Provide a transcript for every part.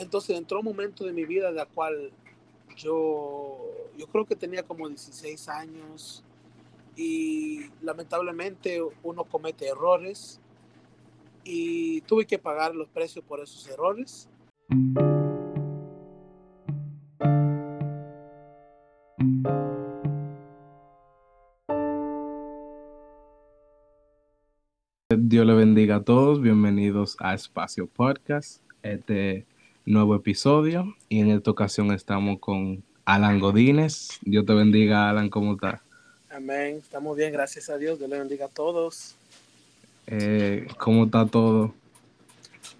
entonces entró un momento de mi vida en la cual yo, yo creo que tenía como 16 años y lamentablemente uno comete errores y tuve que pagar los precios por esos errores. Dios le bendiga a todos, bienvenidos a Espacio Podcast, este nuevo episodio y en esta ocasión estamos con Alan Godínez. Dios te bendiga, Alan, ¿cómo estás? Amén, estamos bien, gracias a Dios, Dios le bendiga a todos. Eh, ¿Cómo está todo?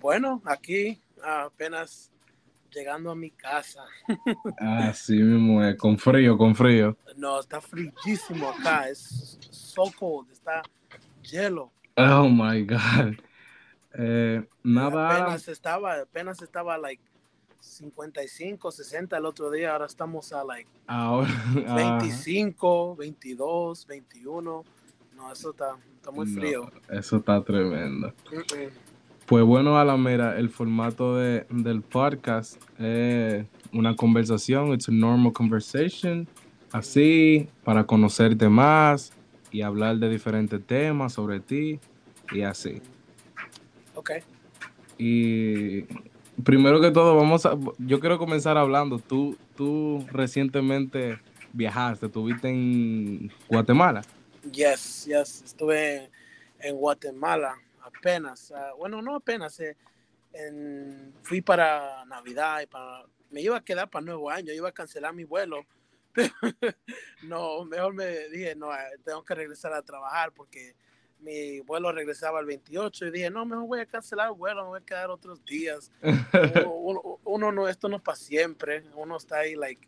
Bueno, aquí apenas llegando a mi casa. Así mismo es, con frío, con frío. No, está frillísimo acá, es so cold, está hielo. Oh my God. Eh, nada. Apenas estaba, apenas estaba like 55, 60 el otro día, ahora estamos a like ahora, 25, 22, 21. No, eso está, está muy frío. No, eso está tremendo. Pues bueno, a la mera, el formato de, del podcast es una conversación, it's a normal conversation, así, para conocerte más y hablar de diferentes temas sobre ti y así. Ok. Y primero que todo, vamos a, yo quiero comenzar hablando. Tú, tú recientemente viajaste, estuviste en Guatemala. Yes, yes, estuve en Guatemala apenas. Uh, bueno, no apenas. Eh, en, fui para Navidad y para, me iba a quedar para Nuevo Año, iba a cancelar mi vuelo. no, mejor me dije, no, tengo que regresar a trabajar porque mi vuelo regresaba el 28 y dije, no, mejor voy a cancelar el vuelo, me voy a quedar otros días. uno, uno, no, esto no es para siempre, uno está ahí, like,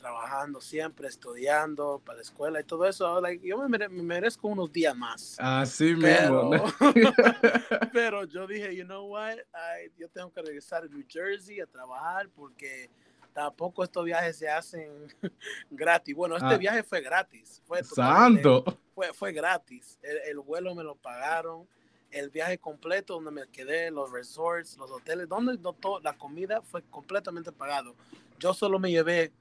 trabajando siempre, estudiando para la escuela y todo eso. Like, yo me merezco unos días más. Así pero, mismo. pero yo dije, you know what, I, yo tengo que regresar a New Jersey a trabajar porque tampoco estos viajes se hacen gratis. Bueno, este Ah. viaje fue gratis. Fue Santo. fue, fue gratis. El, el vuelo me lo pagaron. El viaje completo donde me quedé, los resorts, los hoteles, donde todo, la comida fue completamente pagado. Yo solo me llevé,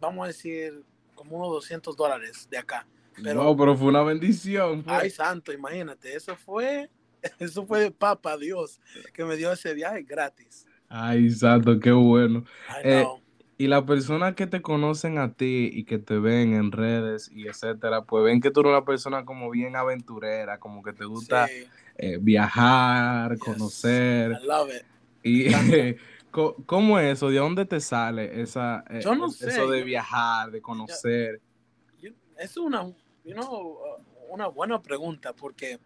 vamos a decir, como unos 200 dólares de acá. Pero, no, pero fue una bendición. pues. ay santo, imagínate, eso fue, eso fue de papa Dios que me dio ese viaje gratis. Ay, santo, qué bueno. Eh, know. Y las personas que te conocen a ti y que te ven en redes y etcétera, pues ven que tú eres una persona como bien aventurera, como que te gusta Sí, eh, viajar, Yes. conocer. I love it. Y ¿cómo es eso? ¿De dónde te sale esa, eh, Yo no sé, eso de yo- viajar, de conocer? Es una, you know, una buena pregunta porque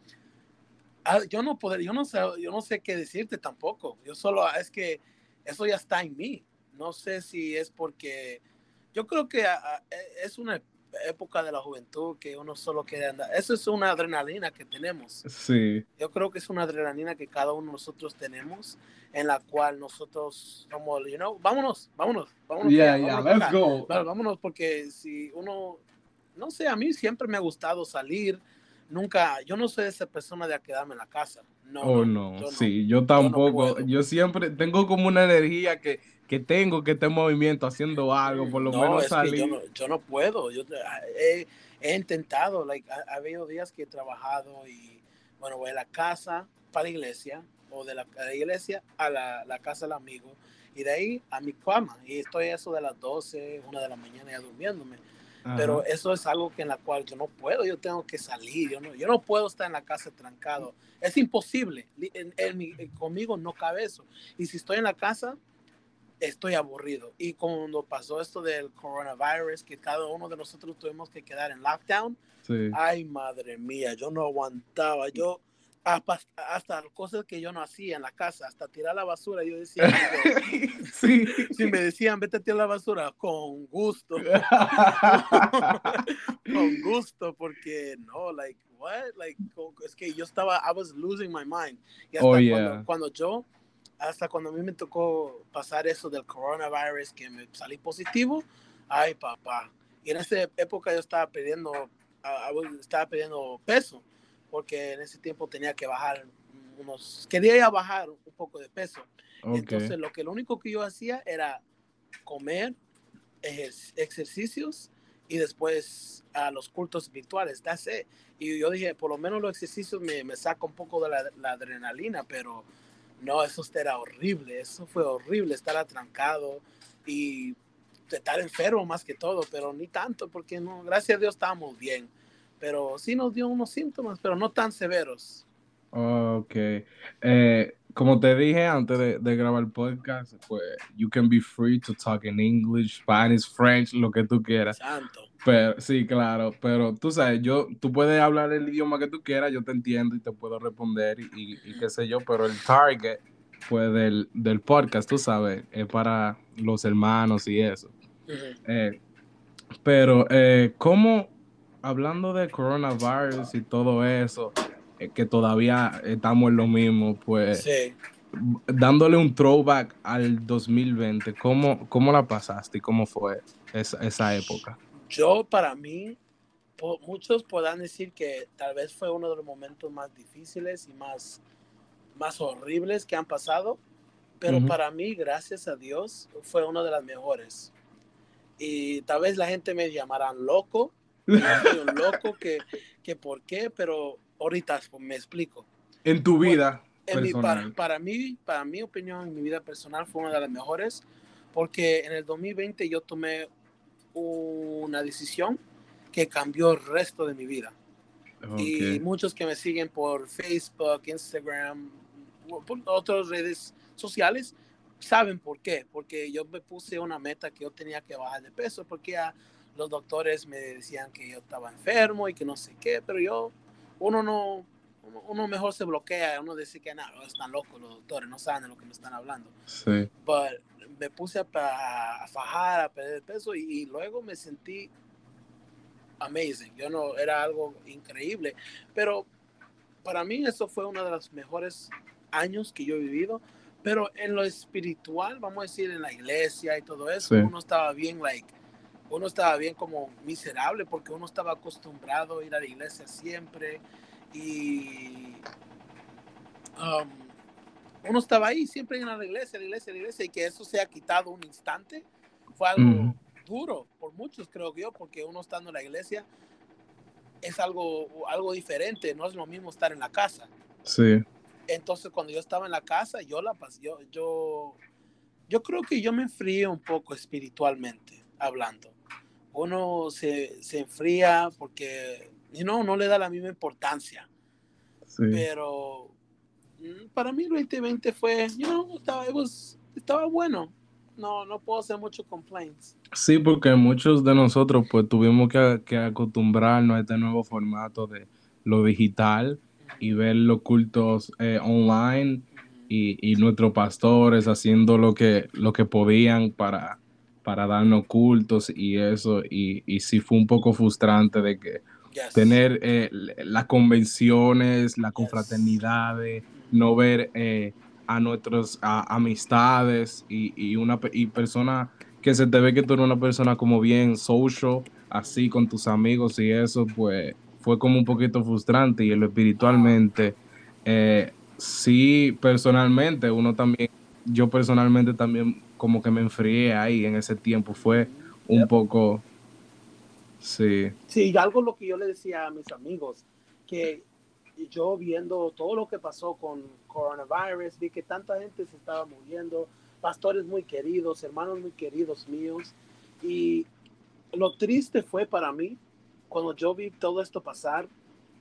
ah, yo no poder, yo no sé, yo no sé qué decirte tampoco. Yo solo es que eso ya está en mí. No sé si es porque yo creo que e- es una época de la juventud que uno solo quiere andar. Eso es una adrenalina que tenemos. Sí, Yo creo que es una adrenalina que cada uno de nosotros tenemos, en la cual nosotros somos, you know, vámonos, vámonos, vámonos. yeah, para let's acá. go. Bueno, vámonos porque si uno, no sé, a mí siempre me ha gustado salir. Nunca, yo no soy esa persona de a quedarme en la casa. No, Oh, no, no, yo no. sí, yo tampoco. puedo. Yo siempre tengo como una energía que, que tengo que estar en movimiento, haciendo algo, por lo No, menos salir. yo no, yo no puedo. Yo he, he intentado, like, ha, ha habido días que he trabajado y, bueno, voy a la casa para la iglesia o de la, la iglesia a la, la casa del amigo y de ahí a mi cama y estoy eso de las 12, una de la mañana ya durmiéndome. Ajá. pero eso es algo que en la cual yo no puedo, yo tengo que salir, yo no, yo no puedo estar en la casa trancado, es imposible, en- en mi- en- conmigo no cabe eso, y si estoy en la casa, estoy aburrido, y cuando pasó esto del coronavirus, que cada uno de nosotros tuvimos que quedar en lockdown, Sí. ay madre mía, yo no aguantaba, yo hasta, hasta cosas que yo no hacía en la casa, hasta tirar la basura, yo decía, sí. si me decían, vete a tirar la basura, con gusto. con gusto porque no like what like es que yo estaba I was losing my mind y hasta Oh, cuando, yeah. cuando yo hasta cuando a mí me tocó pasar eso del coronavirus que me salí positivo ay papá. Y en esa época yo estaba was- estaba perdiendo peso porque en ese tiempo tenía que bajar unos quería ya bajar un poco de peso. Entonces, lo que lo único que yo hacía era comer, ejercicios y después a los cultos virtuales. Y yo dije, por lo menos los ejercicios me, me saca un poco de la, adrenalina, pero no, eso era horrible. Eso fue horrible, estar atrancado y estar enfermo más que todo, pero ni tanto, porque no, gracias a Dios estábamos bien. Pero sí nos dio unos síntomas, pero no tan severos. Ok. Eh, como te dije antes de, de, grabar el podcast, pues you can be free to talk in English, Spanish, French, lo que tú quieras. Santo. Pero sí, claro, pero tú sabes, yo, tú puedes hablar el idioma que tú quieras, yo te entiendo y te puedo responder y, y, qué sé yo, pero el target, pues del, del, podcast, tú sabes, es para los hermanos y eso. eh, pero, eh, ¿cómo, hablando de coronavirus y todo eso, que todavía estamos en lo mismo, pues dándole un throwback al 2020, ¿cómo, cómo la pasaste y cómo fue esa, esa época? Yo, para mí, muchos podrán decir que tal vez fue uno de los momentos más difíciles y más, más horribles que han pasado, pero para mí, gracias a Dios, fue uno de las mejores. Y tal vez la gente me llamará loco, un loco que, que por qué, pero ahorita me explico. En tu vida. para, mí, para mi opinión, en mi vida personal fue una de las mejores, porque en el 2020 yo tomé una decisión que cambió el resto de mi vida. Y muchos que me siguen por Facebook, Instagram, por otras redes sociales, saben por qué. Porque yo me puse una meta que yo tenía que bajar de peso, porque los doctores me decían que yo estaba enfermo y que no sé qué, pero yo uno no, uno, mejor se bloquea, uno dice que nada, están locos los doctores, no saben de lo que me están hablando. Sí. But me puse a, a, fajar, a perder peso y, luego me sentí amazing. Yo no, era algo increíble, pero para mí eso fue uno de los mejores años que yo he vivido. Pero en lo espiritual, vamos a decir, en la iglesia y todo eso, uno estaba bien, like, uno estaba bien como miserable porque uno estaba acostumbrado a ir a la iglesia siempre y um, uno estaba ahí siempre en la iglesia, la iglesia, la iglesia y que eso se ha quitado un instante fue algo duro por muchos creo yo porque uno estando en la iglesia es algo, algo diferente, no es lo mismo estar en la casa. Sí. Entonces cuando yo estaba en la casa, yo la pasé, yo, yo, yo creo que yo me enfrié un poco espiritualmente hablando uno se, se enfría porque you know, no le da la misma importancia. Pero mm, para mí el 2020 fue, you know, estaba, estaba bueno. No, no puedo hacer muchos complaints. Sí, porque muchos de nosotros pues tuvimos que, que acostumbrarnos a este nuevo formato de lo digital y ver los cultos eh, online y, y, nuestros pastores haciendo lo que, lo que podían para para darnos cultos y eso, y, y sí fue un poco frustrante de que tener eh, las convenciones, la confraternidad, no ver eh, a nuestras amistades y, y una y persona que se te ve que tú eres una persona como bien social, así con tus amigos y eso, pues fue como un poquito frustrante. Y lo espiritualmente, eh, sí, personalmente, uno también, yo personalmente también como que me enfrié ahí en ese tiempo. Fue un poco, sí. Sí, algo lo que yo le decía a mis amigos, que yo viendo todo lo que pasó con coronavirus, vi que tanta gente se estaba muriendo, pastores muy queridos, hermanos muy queridos míos, y lo triste fue para mí cuando yo vi todo esto pasar,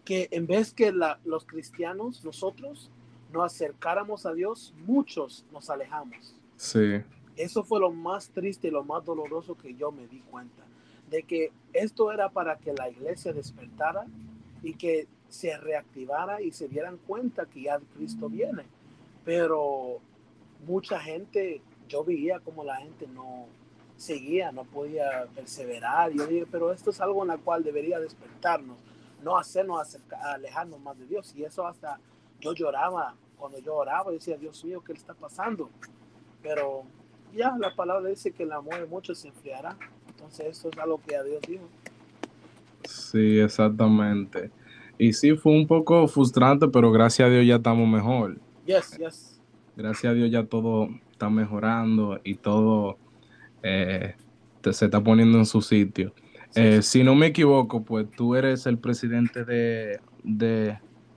que en vez que los cristianos, nosotros, nos acercáramos a Dios, muchos nos alejamos. Sí. Eso fue lo más triste y lo más doloroso que yo me di cuenta, de que esto era para que la iglesia despertara y que se reactivara y se dieran cuenta que ya Cristo viene. Pero mucha gente, yo veía como la gente no seguía, no podía perseverar. Yo dije, pero esto es algo en la cual debería despertarnos, no hacernos alejarnos más de Dios. Y eso hasta yo lloraba, cuando yo oraba, decía, Dios mío, ¿qué le está pasando? Pero ya la palabra dice que el amor de muchos se enfriará. Entonces eso es algo que a Dios dijo. Sí, exactamente. Y sí, fue un poco frustrante, pero gracias a Dios ya estamos mejor. Yes, yes. gracias a Dios ya todo está mejorando y todo eh, se está poniendo en su sitio. Eh, si no me equivoco, pues tú eres el presidente de,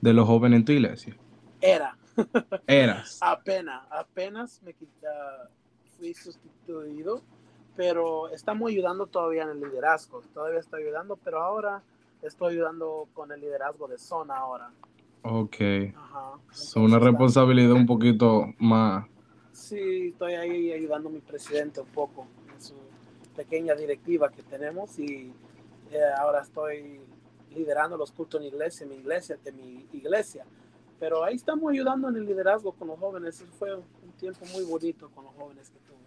los jóvenes en tu iglesia. Era. Eras. apenas, apenas me quita, fui sustituido, pero estamos ayudando todavía en el liderazgo. Todavía estoy ayudando, pero ahora estoy ayudando con el liderazgo de zona ahora. Ok. Ajá. Es una responsabilidad un poquito más. Sí, estoy ahí ayudando a mi presidente un poco en su pequeña directiva que tenemos y eh, ahora estoy liderando los cultos en iglesia, en mi iglesia, de mi iglesia. Pero ahí estamos ayudando en el liderazgo con los jóvenes. fue un tiempo muy bonito con los jóvenes que tuve.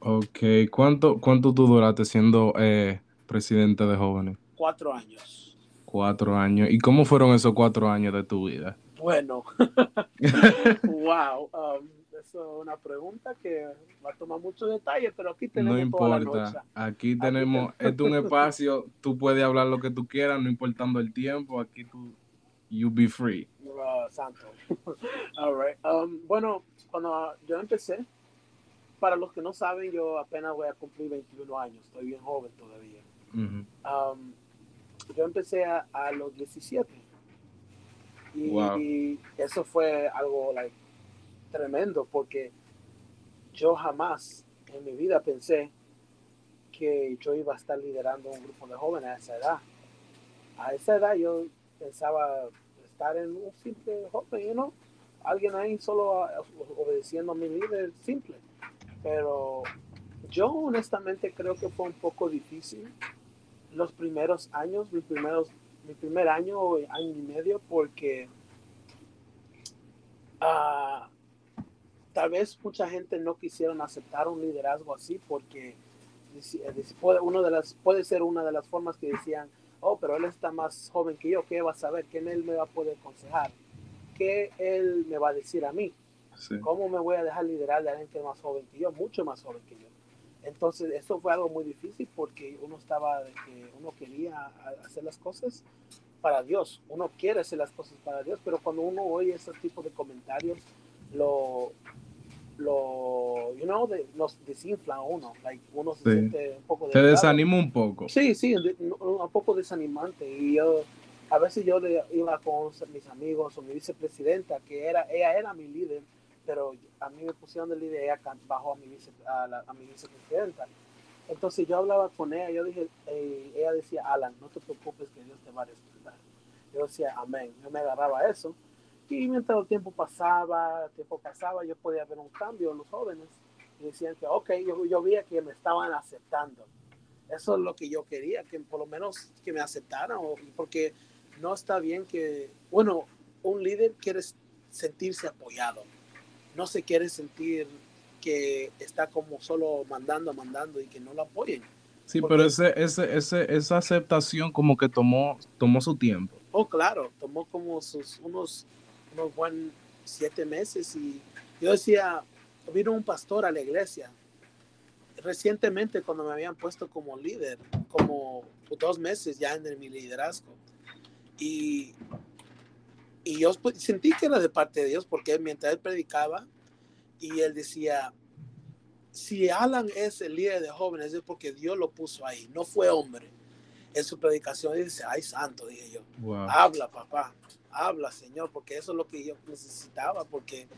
Ok, ¿cuánto, cuánto tú duraste siendo eh, presidente de jóvenes? Cuatro años. Cuatro años. ¿Y cómo fueron esos cuatro años de tu vida? Bueno, wow. Um, eso es una pregunta que va a tomar mucho detalle, pero aquí tenemos. No importa. Aquí tenemos, es un espacio, tú puedes hablar lo que tú quieras, no importando el tiempo. Aquí tú, you be free. santo. All right. Um, bueno, cuando yo empecé, para los que no saben, yo apenas voy a cumplir 21 años, estoy bien joven todavía yo empecé a, los 17. Y, eso fue algo like, tremendo porque yo jamás en mi vida pensé que yo iba a estar liderando un grupo de jóvenes a esa edad. A esa edad yo pensaba estar en un simple joven, you alguien ahí solo obedeciendo a mi líder simple. Pero yo honestamente creo que fue un poco difícil los primeros años, mi, primeros, mi primer año o año y medio, porque ah, tal vez mucha gente no quisieron aceptar un liderazgo así porque puede, uno de las, puede ser una de las formas que decían, oh, pero él está más joven que yo, ¿qué va a saber? ¿Qué él me va a poder aconsejar? ¿Qué él me va a decir a mí? ¿Cómo me voy a dejar liderar de que es más joven que yo? Mucho más joven que yo. Entonces, eso fue algo muy difícil porque uno estaba, de que uno quería hacer las cosas para Dios. Uno quiere hacer las cosas para Dios, pero cuando uno oye ese tipo de comentarios, lo, lo, you know, nos desinfla uno. Like, uno se siente un poco... Se desanima un poco. Sí, sí, un poco desanimante. Y yo, a veces yo iba con mis amigos o mi vicepresidenta, que era, ella era mi líder, pero a mí me pusieron de líder, ella bajó a mi, vice, a, la, a mi vicepresidenta. Entonces yo hablaba con ella, yo dije, ella decía, Alan, no te preocupes que Dios te va a respaldar. Yo decía, amén. Yo me agarraba a eso. Y mientras el tiempo pasaba, el tiempo pasaba, yo podía ver un cambio en los jóvenes. Y decían que, ok, yo, yo veía que me estaban aceptando. Eso es lo que yo quería, que por lo menos que me aceptaran, porque no está bien que, bueno, un líder quiere sentirse apoyado no se quiere sentir que está como solo mandando, mandando y que no lo apoyen. Sí, pero ese, ese, ese, esa aceptación como que tomó, tomó su tiempo. Oh, claro, tomó como sus unos, unos buenos siete meses y yo decía, vino un pastor a la iglesia recientemente cuando me habían puesto como líder, como dos meses ya en mi liderazgo. Y y yo pues, sentí que era de parte de Dios porque mientras él predicaba y él decía, si Alan es el líder de jóvenes es porque Dios lo puso ahí, no fue hombre. En su predicación dice, ay santo, dije yo, habla papá, habla Señor, porque eso es lo que yo necesitaba, porque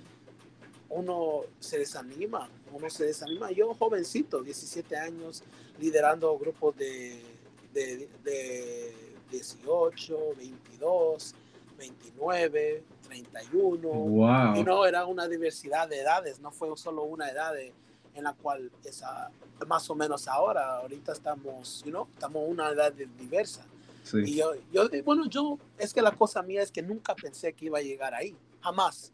uno se desanima, uno se desanima. Yo jovencito, 17 años, liderando grupos de, de, de 18, 22 29, 31. Wow. Y no era una diversidad de edades, no fue solo una edad en la cual esa, más o menos ahora, ahorita estamos, you know, estamos una edad diversa. Sí. Y yo, yo, bueno, yo, es que la cosa mía es que nunca pensé que iba a llegar ahí, jamás,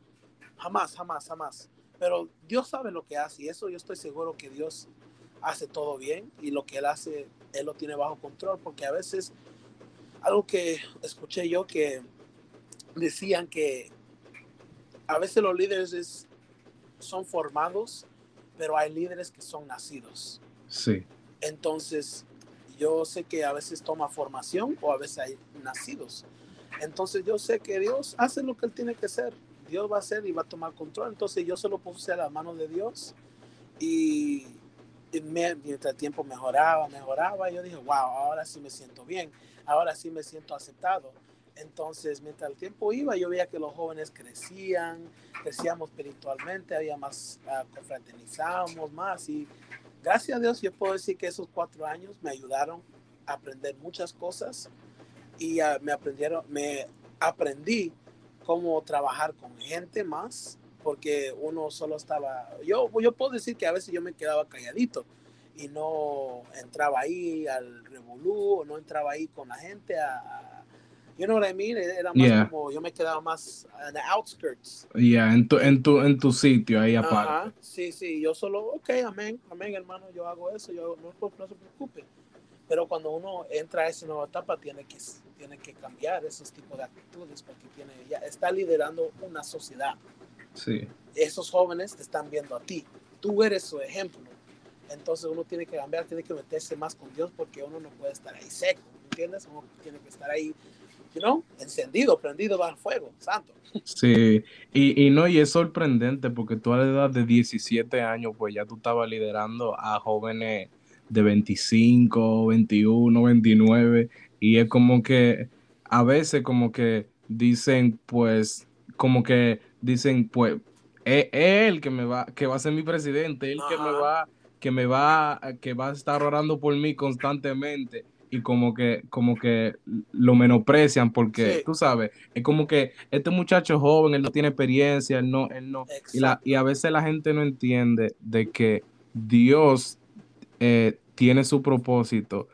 jamás, jamás, jamás. Pero Dios sabe lo que hace y eso yo estoy seguro que Dios hace todo bien y lo que Él hace, Él lo tiene bajo control, porque a veces algo que escuché yo que decían que a veces los líderes son formados, pero hay líderes que son nacidos. Sí. Entonces, yo sé que a veces toma formación o a veces hay nacidos. Entonces, yo sé que Dios hace lo que Él tiene que hacer. Dios va a hacer y va a tomar control. Entonces yo solo puse a la mano de Dios y, mientras el tiempo mejoraba, mejoraba, yo dije, wow, ahora sí me siento bien, ahora sí me siento aceptado. Entonces, mientras el tiempo iba, yo veía que los jóvenes crecían, crecíamos espiritualmente, había más, uh, confraternizábamos más y gracias a Dios yo puedo decir que esos cuatro años me ayudaron a aprender muchas cosas y uh, me aprendieron, me aprendí cómo trabajar con gente más, porque uno solo estaba, yo, yo puedo decir que a veces yo me quedaba calladito y no entraba ahí al revolú, o no entraba ahí con la gente a, You know what I mean? Era más como, yo me quedaba más en the outskirts. Yeah, en tu, en tu, en tu sitio ahí aparte. Sí, sí, yo solo, ok, amén, amén, hermano, yo hago eso, yo no, no se preocupe. Pero cuando uno entra a esa nueva etapa, tiene que, tiene que cambiar esos tipos de actitudes porque tiene, ya está liderando una sociedad. Sí. Esos jóvenes te están viendo a ti. Tú eres su ejemplo. Entonces uno tiene que cambiar, tiene que meterse más con Dios porque uno no puede estar ahí seco, ¿entiendes? Uno tiene que estar ahí you encendido, prendido bajo fuego, santo. Sí, y, y no, y es sorprendente porque tú a la edad de 17 años, pues ya tú estabas liderando a jóvenes de 25, 21, 29, y es como que a veces como que dicen, pues, como que dicen, pues, es, él que me va, que va a ser mi presidente, él que me va, que me va, que va a estar orando por mí constantemente. Y como que, como que lo menosprecian porque, tú sabes, es como que este muchacho joven, él no tiene experiencia, él no, él no, y, la, y, a veces la gente no entiende de que Dios eh, tiene su propósito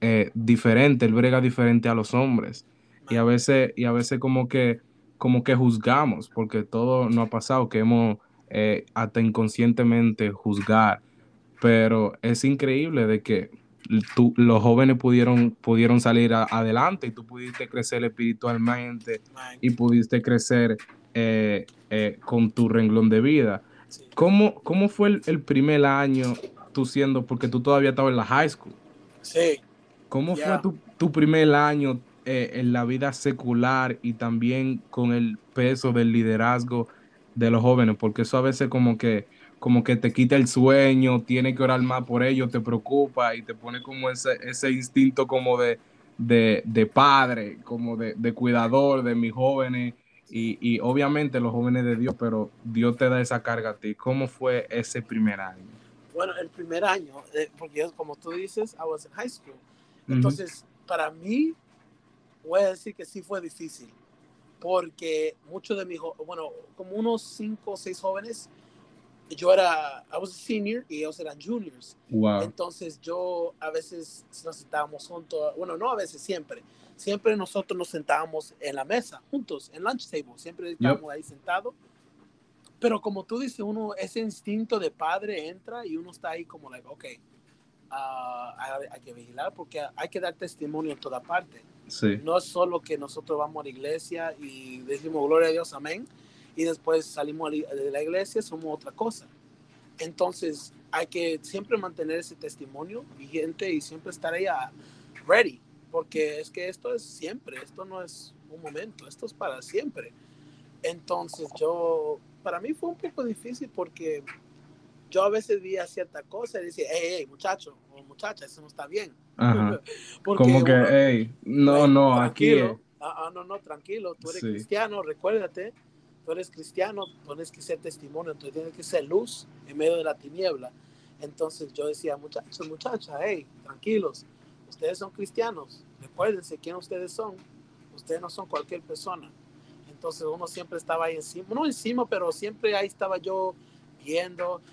eh, diferente, él brega diferente a los hombres. Y a veces, y a veces como que, como que juzgamos, porque todo no ha pasado, que hemos eh, hasta inconscientemente juzgar. Pero es increíble de que los jóvenes pudieron, pudieron salir adelante y tú pudiste crecer espiritualmente y pudiste crecer eh, eh, con tu renglón de vida. ¿Cómo, ¿Cómo, fue el, primer año tú siendo, porque tú todavía estabas en la high school? Sí. ¿Cómo fue tu, primer año eh, en la vida secular y también con el peso del liderazgo de los jóvenes? Porque eso a veces como que como que te quita el sueño, tiene que orar más por ellos, te preocupa y te pone como ese, ese instinto como de, de, padre, como de, cuidador de mis jóvenes y, y, obviamente los jóvenes de Dios, pero Dios te da esa carga a ti. ¿Cómo fue ese primer año? Bueno, el primer año, eh, porque como tú dices, I was in high school. Entonces, para mí, voy a decir que sí fue difícil, porque muchos de mis, bueno, como unos cinco o seis jóvenes, yo era, I was a senior y ellos eran juniors. Entonces yo a veces nos sentábamos juntos, bueno, no a veces, siempre. Siempre nosotros nos sentábamos en la mesa, juntos, en lunch table, siempre estábamos ahí sentados. Pero como tú dices, uno, ese instinto de padre entra y uno está ahí como, like, ok, hay, que vigilar porque hay que dar testimonio en toda parte. Sí. No es solo que nosotros vamos a la iglesia y decimos gloria a Dios, amén y después salimos de la iglesia, somos otra cosa. Entonces, hay que siempre mantener ese testimonio vigente y siempre estar ahí ready, porque es que esto es siempre, esto no es un momento, esto es para siempre. Entonces, yo, para mí fue un poco difícil porque yo a veces veía cierta cosa y decía, hey, hey, muchacho o muchacha, eso no está bien. Como que, hey, no, no, aquí. Ah, ah, no, no, tranquilo, tú eres cristiano, recuérdate tú eres cristiano, tienes que ser testimonio, tú tienes que ser luz en medio de la tiniebla. Entonces yo decía, muchachos, muchachas, hey, tranquilos, ustedes son cristianos, recuérdense quién ustedes son, ustedes no son cualquier persona. Entonces uno siempre estaba ahí encima, no encima, pero siempre ahí estaba yo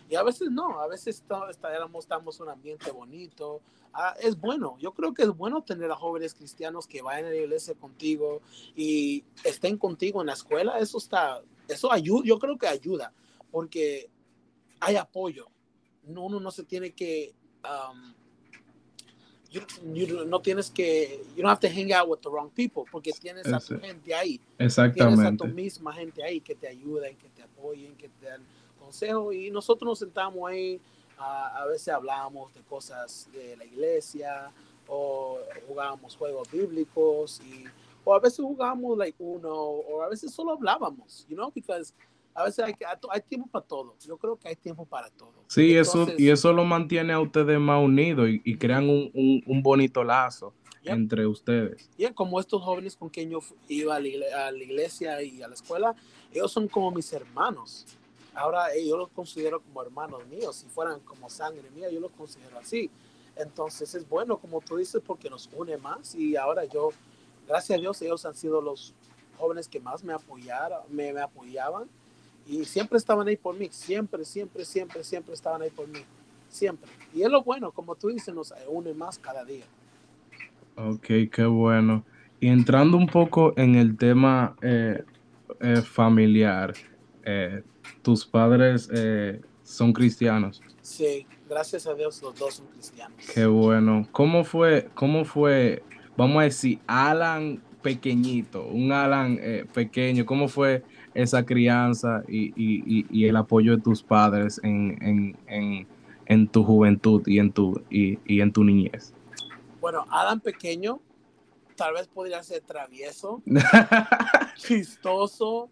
y a veces no, a veces estamos, estamos en un ambiente bonito, ah, es bueno, yo creo que es bueno tener a jóvenes cristianos que vayan a la iglesia contigo y estén contigo en la escuela, eso está, eso ayuda, yo creo que ayuda, porque hay apoyo, uno no se tiene que, um, no tienes que, you don't have to hang out with the wrong people, porque tienes a tu gente ahí, exactamente, tienes a tu misma gente ahí que te ayuden, que te apoyen, que te dan consejo y nosotros nos sentamos ahí a, veces hablábamos de cosas de la iglesia o jugábamos juegos bíblicos y o a veces jugábamos like uno, o a veces solo hablábamos, you know, because a veces hay, hay tiempo para todo. Yo creo que hay tiempo para todo. Sí, eso, y eso lo mantiene a ustedes más unidos y, crean un, un, un, bonito lazo entre ustedes. Y como estos jóvenes con quien yo iba a la, iglesia y a la escuela, ellos son como mis hermanos. Ahora eh, yo los considero como hermanos míos. Si fueran como sangre mía, yo los considero así. Entonces es bueno, como tú dices, porque nos une más. Y ahora yo, gracias a Dios, ellos han sido los jóvenes que más me apoyaron, me, apoyaban y siempre estaban ahí por mí, siempre, siempre, siempre, siempre estaban ahí por mí, siempre. Y es lo bueno, como tú dices, nos une más cada día. Ok, qué bueno. Y entrando un poco en el tema eh, eh, familiar, tus padres son cristianos. Sí, gracias a Dios los dos son cristianos. Qué bueno. ¿Cómo fue, cómo fue, vamos a decir, Alan pequeñito, un Alan pequeño, cómo fue esa crianza y, el apoyo de tus padres en, tu juventud y en tu, y, en tu niñez? Bueno, Adam pequeño tal vez podría ser travieso, chistoso,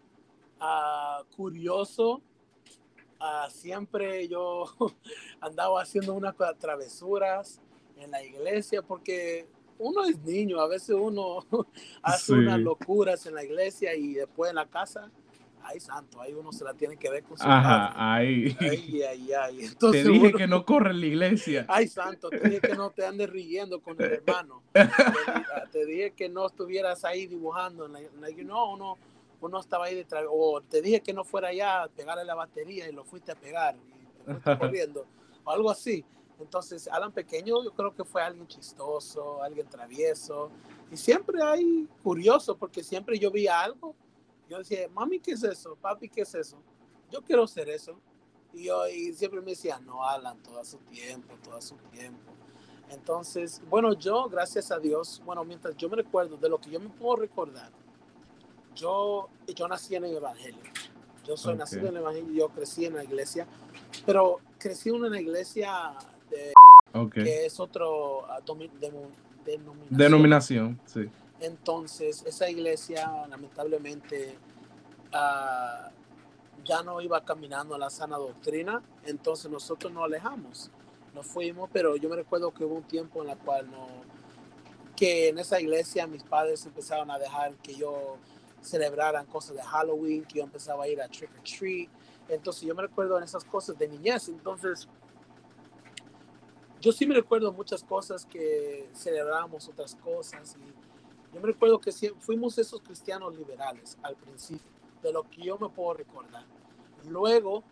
ah, curioso. Ah, siempre yo andaba haciendo unas travesuras en la iglesia porque uno es niño, a veces uno hace unas locuras en la iglesia y después en la casa ay santo, ahí uno se la tiene que ver con su Ajá, ahí. Ay, ay, ay. Entonces, te dije que no corre en la iglesia. Ay santo, te dije que no te andes riendo con el hermano. te, dije que no estuvieras ahí dibujando. no, uno, uno estaba ahí detrás. O te dije que no fuera allá a pegarle la batería y lo fuiste a pegar y te corriendo. O algo así. Entonces, Alan Pequeño yo creo que fue alguien chistoso, alguien travieso. Y siempre hay curioso, porque siempre yo vi algo yo decía, mami, ¿qué es eso? Papi, ¿qué es eso? Yo quiero ser eso. Y yo y siempre me decía, no, Alan, todo su tiempo, todo su tiempo. Entonces, bueno, yo, gracias a Dios, bueno, mientras yo me recuerdo de lo que yo me puedo recordar, yo, yo nací en el Evangelio. Yo soy nacido en el Evangelio, yo crecí en la iglesia, pero crecí en una iglesia de, que es otro uh, denominación. Denominación, sí. Entonces, esa iglesia lamentablemente ah, ya no iba caminando a la sana doctrina, entonces nosotros nos alejamos, nos fuimos, pero yo me recuerdo que hubo un tiempo en el cual no, que en esa iglesia mis padres empezaron a dejar que yo celebraran cosas de Halloween, que yo empezaba a ir a trick or treat, entonces yo me recuerdo en esas cosas de niñez, entonces yo sí me recuerdo muchas cosas que celebramos otras cosas y yo me recuerdo que fuimos esos cristianos liberales al principio, de lo que yo me puedo recordar. Luego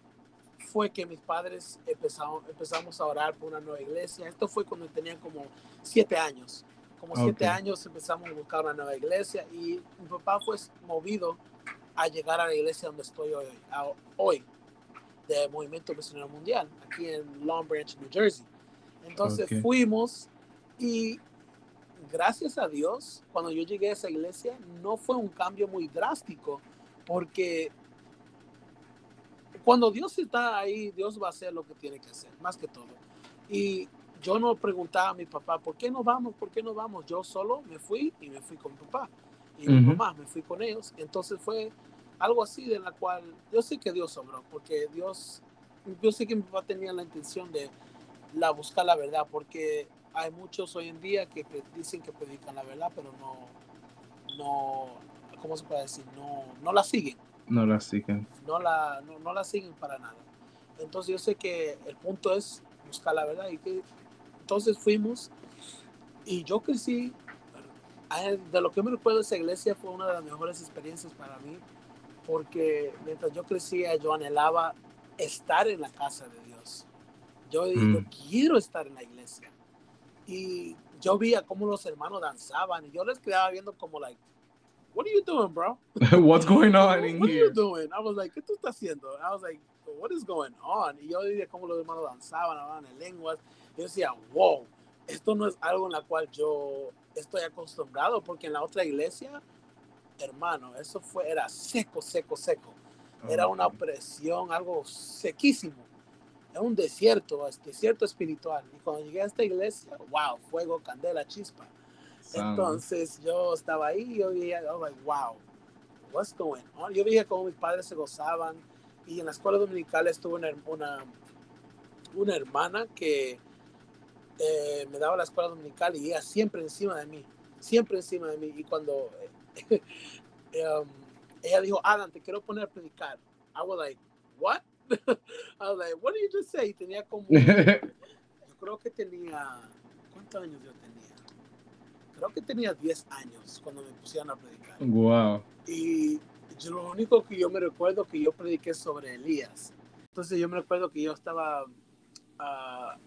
fue que mis padres empezaron, empezamos a orar por una nueva iglesia. Esto fue cuando tenían como siete años. Como siete años empezamos a buscar una nueva iglesia y mi papá fue movido a llegar a la iglesia donde estoy hoy, hoy de Movimiento Misionero Mundial, aquí en Long Branch, New Jersey. Entonces fuimos y gracias a Dios, cuando yo llegué a esa iglesia, no fue un cambio muy drástico, porque cuando Dios está ahí, Dios va a hacer lo que tiene que hacer, más que todo. Y yo no preguntaba a mi papá, ¿por qué no vamos? ¿Por qué no vamos? Yo solo me fui y me fui con mi papá. Y mi mamá, me fui con ellos. Entonces fue algo así de la cual yo sé que Dios sobró, porque Dios, yo sé que mi papá tenía la intención de la buscar la verdad, porque hay muchos hoy en día que dicen que predican la verdad, pero no, no, ¿cómo se puede decir? No, no la siguen. No la siguen. No la, no, la siguen para nada. Entonces yo sé que el punto es buscar la verdad y que entonces fuimos y yo crecí, de lo que me recuerdo esa iglesia fue una de las mejores experiencias para mí porque mientras yo crecía yo anhelaba estar en la casa de Dios. Yo, yo mm. quiero estar en la iglesia y yo veía cómo los hermanos danzaban y yo les quedaba viendo como like what are you doing bro what's going on in what are you doing I was like ¿qué tú estás haciendo I was like what is going on y yo veía cómo los hermanos danzaban hablaban en lenguas y yo decía wow esto no es algo en la cual yo estoy acostumbrado porque en la otra iglesia hermano eso fue era seco seco seco. Era una presión algo sequísimo. Es un desierto, es desierto espiritual. Y cuando llegué a esta iglesia, wow, fuego, candela, chispa. Entonces yo estaba ahí y yo dije, oh, like, wow, what's going on? Yo dije cómo mis padres se gozaban y en la escuela dominical estuvo una, una, una hermana que eh, me daba la escuela dominical y ella siempre encima de mí, siempre encima de mí. Y cuando um, ella dijo, Adam, te quiero poner a predicar, I was like, what? I was like, what did you just say? Tenía como, yo creo que tenía, ¿cuántos años yo tenía? Creo que tenía 10 años cuando me pusieron a predicar. Wow. Y yo lo único que yo me recuerdo que yo prediqué sobre Elías. Entonces yo me recuerdo que yo estaba uh,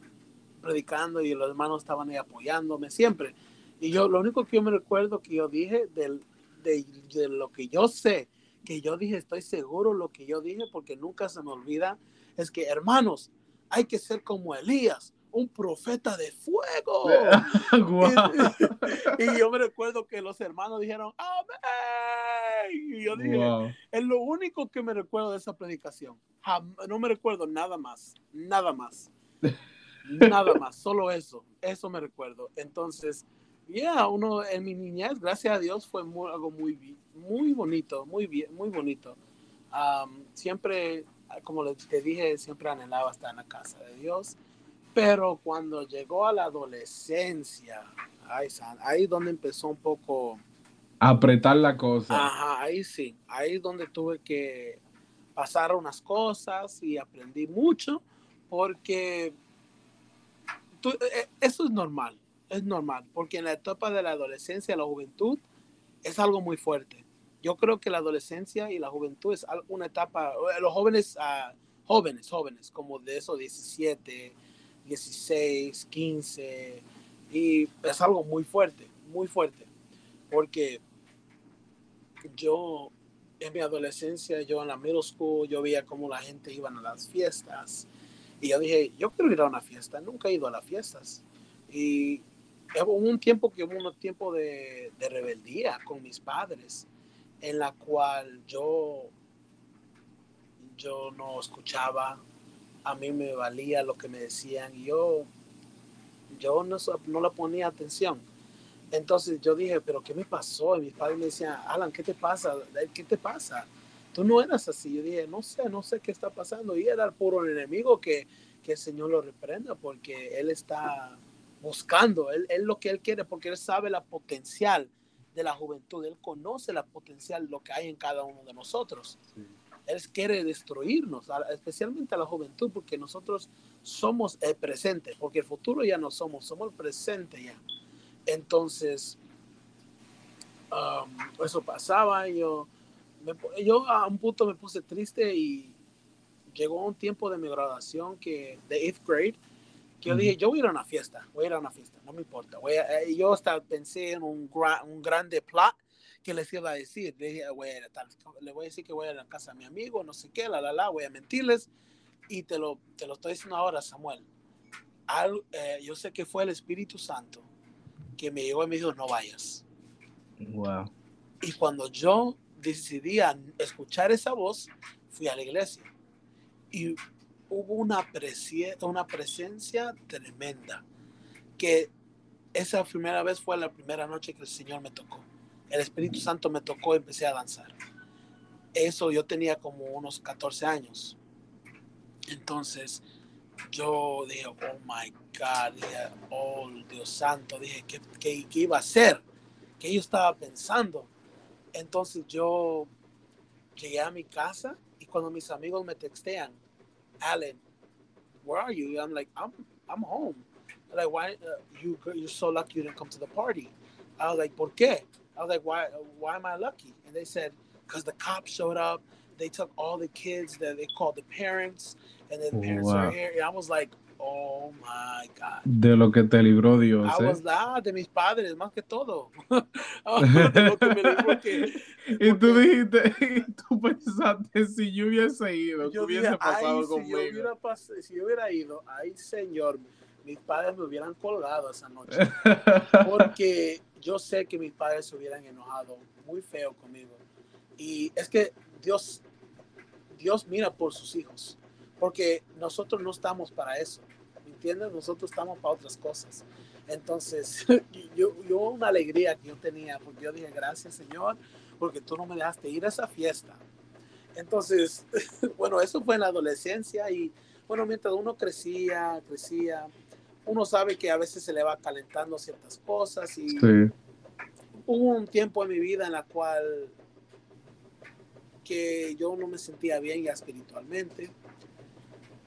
predicando y los hermanos estaban ahí apoyándome siempre. Y yo lo único que yo me recuerdo que yo dije del, de, de lo que yo sé, que yo dije, estoy seguro lo que yo dije porque nunca se me olvida, es que hermanos, hay que ser como Elías, un profeta de fuego. y, yo me recuerdo que los hermanos dijeron, amén. Y yo dije, es lo único que me recuerdo de esa predicación. No me recuerdo nada más, nada más. Nada más, solo eso, eso me recuerdo. Entonces, ya, uno en mi niñez, gracias a Dios, fue algo muy, muy bonito, muy bien, muy bonito. siempre, como te dije, siempre anhelaba estar en la casa de Dios, pero cuando llegó a la adolescencia, ahí, ahí donde empezó un poco... Apretar la cosa. Ajá, ahí sí, ahí donde tuve que pasar unas cosas y aprendí mucho, porque eh, eso es normal es normal, porque en la etapa de la adolescencia, la juventud, es algo muy fuerte. Yo creo que la adolescencia y la juventud es una etapa, los jóvenes, uh, jóvenes, jóvenes, como de esos 17, 16, 15, y es algo muy fuerte, muy fuerte, porque yo en mi adolescencia, yo en la middle school, yo veía cómo la gente iba a las fiestas, y yo dije, yo quiero ir a una fiesta, nunca he ido a las fiestas. Y hubo un tiempo que hubo un tiempo de, de, rebeldía con mis padres, en la cual yo, yo no escuchaba, a mí me valía lo que me decían yo, yo no, no ponía atención. Entonces yo dije, pero ¿qué me pasó? Y mis padres me decían, Alan, ¿qué te pasa? ¿Qué te pasa? Tú no eras así. Yo dije, no sé, no sé qué está pasando. Y era el puro enemigo que, que el Señor lo reprenda porque Él está buscando, él, él, lo que él quiere, porque él sabe la potencial de la juventud, él conoce la potencial, lo que hay en cada uno de nosotros. Él quiere destruirnos, especialmente a la juventud, porque nosotros somos el presente, porque el futuro ya no somos, somos el presente ya. Entonces, um, eso pasaba, yo, yo a un punto me puse triste y llegó un tiempo de mi graduación que de eighth grade, yo dije, yo voy a ir a una fiesta, voy a ir a una fiesta, no me importa. Voy eh, yo hasta pensé en un, un grande plot que les iba a decir. Le, dije, voy a, le voy a decir que voy a la casa de mi amigo, no sé qué, la, la, la, voy a mentirles. Y te lo, te lo estoy diciendo ahora, Samuel. Eh, yo sé que fue el Espíritu Santo que me llegó y me dijo, no vayas. Wow. Y cuando yo decidí a escuchar esa voz, fui a la iglesia. Y hubo una, una presencia tremenda, que esa primera vez fue la primera noche que el Señor me tocó. El Espíritu Santo me tocó y empecé a danzar. Eso yo tenía como unos 14 años. Entonces yo dije, oh my God, oh Dios Santo, dije, ¿qué, qué, qué iba a hacer? ¿Qué yo estaba pensando? Entonces yo llegué a mi casa y cuando mis amigos me textean, Alan, where are you? I'm like, I'm I'm home. Like, why uh, you you're so lucky you didn't come to the party? I was like, ¿por qué? I was like, why why am I lucky? And they said, because the cops showed up. They took all the kids that they called the parents, and the parents wow. are here. And I was like, Oh my God. De lo que te libró Dios. I ¿eh? was ah, de mis padres, más que todo. de lo que me libró que, y tú dijiste, y tú pensaste, si yo hubiese ido, ¿qué hubiese pasado conmigo? Si yo, hubiera si yo hubiera ido, ay Señor, mis padres me hubieran colgado esa noche. Porque yo sé que mis padres se hubieran enojado muy feo conmigo. Y es que Dios, Dios mira por sus hijos porque nosotros no estamos para eso, ¿me entiendes? Nosotros estamos para otras cosas. Entonces, yo, yo una alegría que yo tenía, porque yo dije, gracias Señor, porque tú no me dejaste ir a esa fiesta. Entonces, bueno, eso fue en la adolescencia y bueno, mientras uno crecía, crecía, uno sabe que a veces se le va calentando ciertas cosas y hubo un tiempo en mi vida en la cual que yo no me sentía bien ya espiritualmente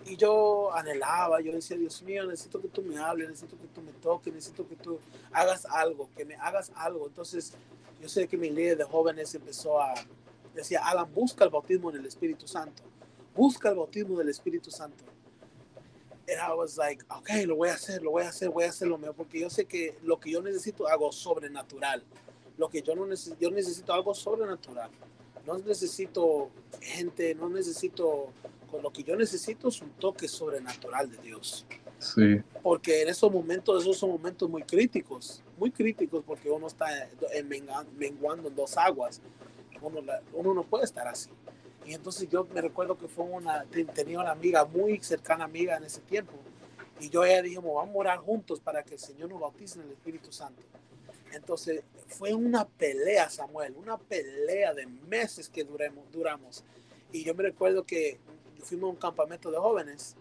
y yo anhelaba, yo decía, Dios mío, necesito que tú me hables, necesito que tú me toques, necesito que tú hagas algo, que me hagas algo. Entonces, yo sé que mi líder de jóvenes empezó a, decía, Alan, busca el bautismo en el Espíritu Santo, busca el bautismo del Espíritu Santo. Y I was like, ok, lo voy a hacer, lo voy a hacer, voy a hacer lo mejor, porque yo sé que lo que yo necesito, hago sobrenatural. Lo que yo no necesito, yo necesito algo sobrenatural. No necesito gente, no necesito lo que yo necesito es un toque sobrenatural de Dios. Sí. Porque en esos momentos, esos son momentos muy críticos, muy críticos porque uno está menguando en dos aguas. Uno, uno no puede estar así. Y entonces yo me recuerdo que fue una, tenía una amiga, muy cercana amiga en ese tiempo. Y yo ella dijimos, vamos a orar juntos para que el Señor nos bautice en el Espíritu Santo. Entonces fue una pelea, Samuel, una pelea de meses que duramos. Y yo me recuerdo que fuimos a un campamento de jóvenes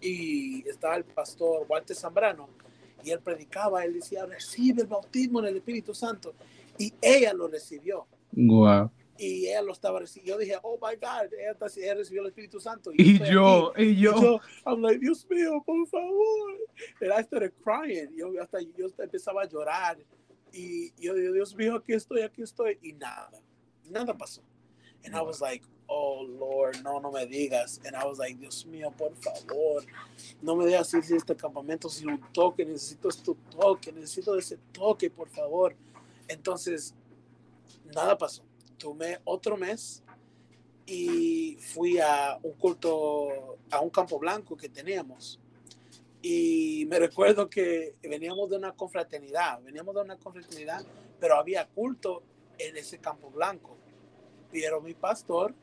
y estaba el pastor Walter Zambrano y él predicaba, él decía, recibe el bautismo en el Espíritu Santo. Y ella lo recibió. Wow. Y ella lo estaba recibiendo. Yo dije, oh my God, ella, ella recibió el Espíritu Santo. Y, yo, y yo, y yo. I'm like, Dios mío, por favor. And I started crying. Yo, hasta, yo empezaba a llorar. Y yo dije, Dios mío, aquí estoy, aquí estoy. Y nada, nada pasó. And I was like, oh Lord, no, no me digas. And I was like, Dios mío, por favor, no me dejas ir este campamento sin un toque, necesito este toque, necesito ese toque, por favor. Entonces, nada pasó. Tomé otro mes y fui a un culto, a un campo blanco que teníamos. Y me recuerdo que veníamos de una confraternidad, veníamos de una confraternidad, pero había culto en ese campo blanco. Pero mi pastor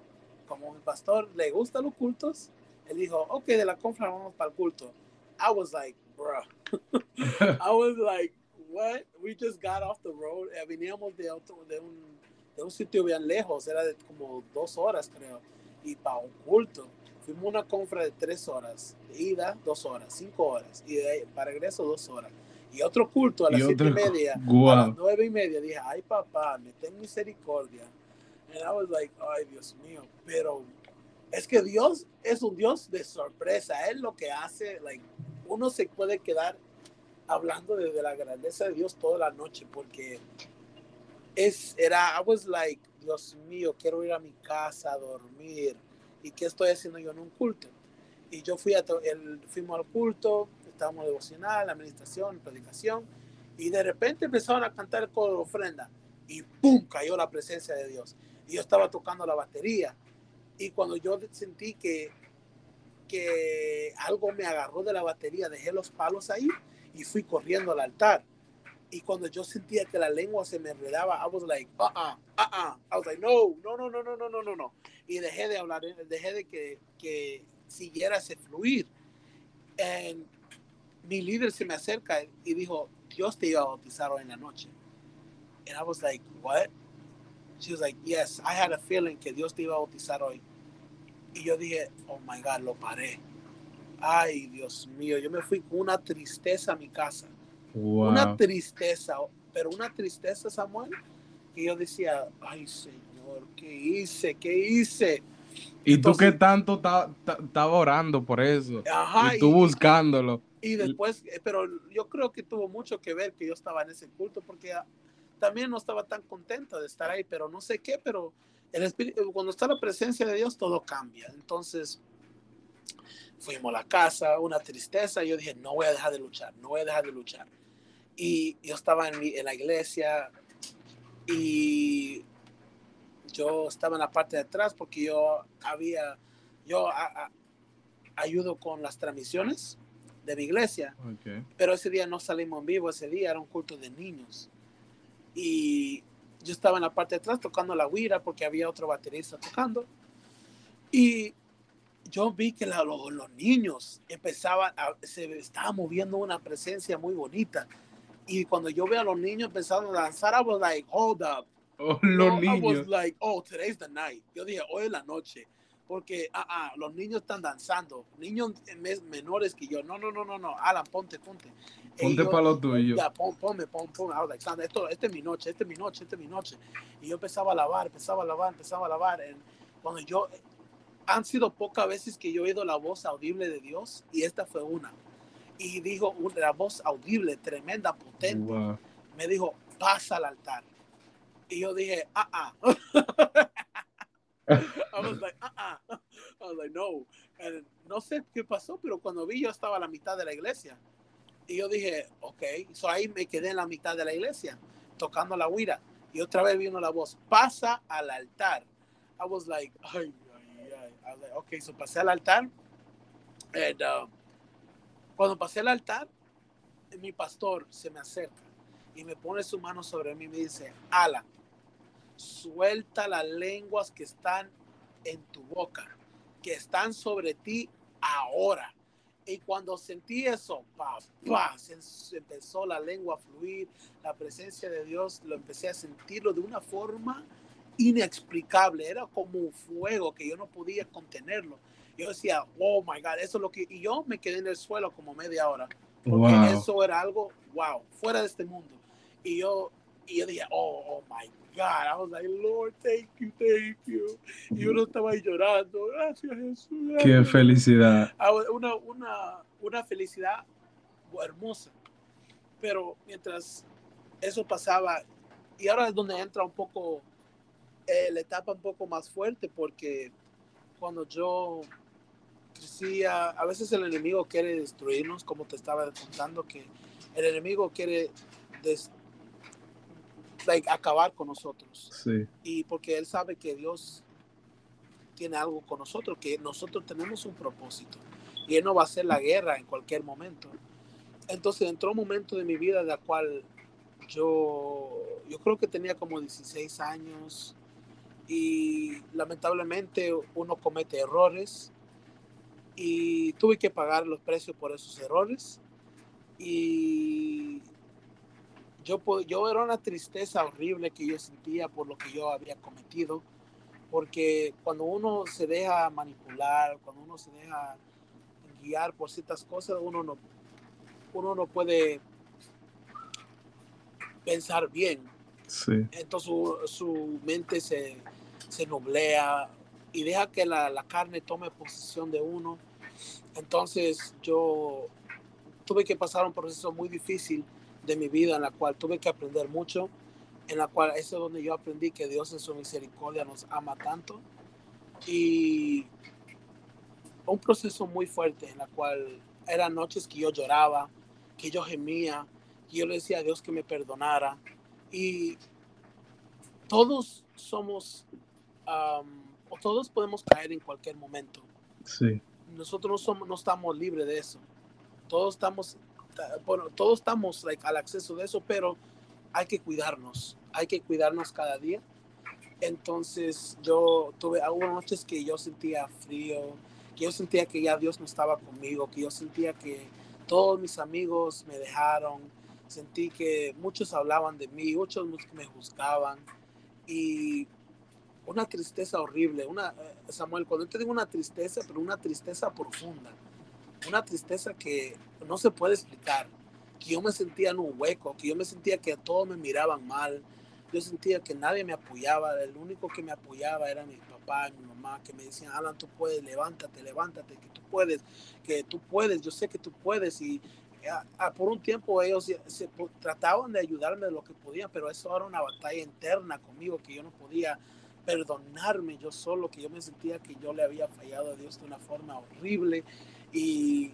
como mi pastor le gustan los cultos, él dijo, ok, de la confra vamos para el culto. I was like, bro. I was like, what? We just got off the road. Eh, veníamos de, otro, de, un, de un sitio bien lejos, era de como dos horas, creo, y para un culto. Fuimos una confra de tres horas, de ida, dos horas, cinco horas, y de para regreso, dos horas. Y otro culto a las siete y media, a las nueve y media. Dije, ay papá, me ten misericordia And I was like, ay, Dios mío. Pero es que Dios es un Dios de sorpresa. Él lo que hace, like, uno se puede quedar hablando desde la grandeza de Dios toda la noche porque es, era, I was like, Dios mío, quiero ir a mi casa a dormir. ¿Y qué estoy haciendo yo en un culto? Y yo fui a, el, fuimos al culto, estábamos devocional, administración, predicación, y de repente empezaron a cantar el coro de ofrenda, y ¡pum! cayó la presencia de Dios y yo estaba tocando la batería. Y cuando yo sentí que, que algo me agarró de la batería, dejé los palos ahí y fui corriendo al altar. Y cuando yo sentía que la lengua se me enredaba, I was like, uh uh, uh uh. I was like, no, no, no, no, no, no, no, no, no. Y dejé de hablar, dejé de que, que siguiera ese fluir. Y mi líder se me acerca y dijo, Dios te iba a bautizar hoy en la noche. And I was like, what? She was like, yes, I had a feeling que Dios te iba a bautizar hoy. Y yo dije, oh my God, lo paré. Ay, Dios mío, yo me fui con una tristeza a mi casa. Una tristeza, pero una tristeza, Samuel, que yo decía, ay, Señor, ¿qué hice? ¿Qué hice? Y tú que tanto estaba orando por eso. Ajá, y tú buscándolo. Y después, eh, pero yo creo que tuvo mucho que ver que yo estaba en ese culto, porque también no estaba tan contenta de estar ahí, pero no sé qué, pero el espíritu, cuando está la presencia de Dios, todo cambia. Entonces, fuimos a la casa, una tristeza, y yo dije, no voy a dejar de luchar, no voy a dejar de luchar. Y yo estaba en, en la iglesia y yo estaba en la parte de atrás porque yo había, yo ayudo con las transmisiones de mi iglesia, pero ese día no salimos en vivo, ese día era un culto de niños y yo estaba en la parte de atrás tocando la guira porque había otro baterista tocando. Y yo vi que los niños empezaban, a, se estaba moviendo una presencia muy bonita. Y cuando yo veo a los niños empezando a danzar, I was like, hold up. Oh, los niños. I was like, oh, today's the night. Yo dije, hoy es la noche. Porque ah, ah, los niños están danzando. Niños menores que yo. No, no, no, no, no. Alan, ponte, ponte. Ponte para lo tuyo. Ya, pon, ponme, pon, pon. I was like, Sandra, esto, este es mi noche, este es mi noche, este es mi noche. Y yo empezaba a lavar, empezaba a lavar, empezaba a lavar. cuando yo, han sido pocas veces que yo he oído la voz audible de Dios y esta fue una. Y dijo, la voz audible, tremenda, potente. Me dijo, pasa al altar. Y yo dije, ah, ah. I was like, ah, ah. I was like, no. no sé qué pasó, pero cuando vi yo estaba a la mitad de la iglesia. Y yo dije, ok. So ahí me quedé en la mitad de la iglesia, tocando la huira. Y otra vez vino la voz, pasa al altar. I was like, ay, ok, so pasé al altar. And, uh, cuando pasé al altar, mi pastor se me acerca y me pone su mano sobre mí y me dice, Alan, suelta las lenguas que están en tu boca, que están sobre ti ahora. Y cuando sentí eso, pa, pa, se, empezó la lengua a fluir, la presencia de Dios, lo empecé a sentirlo de una forma inexplicable, era como un fuego que yo no podía contenerlo. Yo decía, oh my God, eso es lo que. Y yo me quedé en el suelo como media hora. Porque eso era algo, wow, fuera de este mundo. Y yo, y yo dije, oh, oh my God. I was like, Lord, thank you, thank you. Y yo no estaba ahí llorando. Gracias, Jesús. Qué felicidad. Una, una, una felicidad hermosa. Pero mientras eso pasaba, y ahora es donde entra un poco eh, la etapa un poco más fuerte porque cuando yo crecía, a veces el enemigo quiere destruirnos, como te estaba contando, que el enemigo quiere acabar con nosotros. Y porque él sabe que Dios tiene algo con nosotros, que nosotros tenemos un propósito y él no va a hacer la guerra en cualquier momento. Entonces entró un momento de mi vida en la cual yo, yo creo que tenía como 16 años, y lamentablemente uno comete errores y tuve que pagar los precios por esos errores y yo, yo era una tristeza horrible que yo sentía por lo que yo había cometido porque cuando uno se deja manipular, cuando uno se deja guiar por ciertas cosas, uno no, uno no puede pensar bien. Entonces su mente se, se nublea y deja que la, la carne tome posesión de uno. Entonces yo tuve que pasar un proceso muy difícil de mi vida en la cual tuve que aprender mucho, en la cual eso es donde yo aprendí que Dios en su misericordia nos ama tanto y un proceso muy fuerte en la cual eran noches que yo lloraba, que yo gemía, que yo le decía a Dios que me perdonara y todos somos todos podemos caer en cualquier momento. Sí. Nosotros no, somos, no estamos libres de eso. Todos estamos, bueno, todos estamos like, al acceso de eso, pero hay que cuidarnos. Hay que cuidarnos cada día. Entonces yo tuve algunas noches que yo sentía frío, que yo sentía que ya Dios no estaba conmigo, que yo sentía que todos mis amigos me dejaron, sentí que muchos hablaban de mí, muchos me juzgaban y una tristeza horrible, una, eh, Samuel, cuando te digo una tristeza, pero una tristeza profunda, una tristeza que no se puede explicar, que yo me sentía en un hueco, que yo me sentía que todos me miraban mal, yo sentía que nadie me apoyaba, el único que me apoyaba era mi papá mi mamá, que me decían, Alan, tú puedes, levántate, levántate, que tú puedes, que tú puedes, yo sé que tú puedes, y por un tiempo ellos se, trataban de ayudarme de lo que podían, pero eso era una batalla interna conmigo que yo no podía perdonarme yo solo, que yo me sentía que yo le había fallado a Dios de una forma horrible y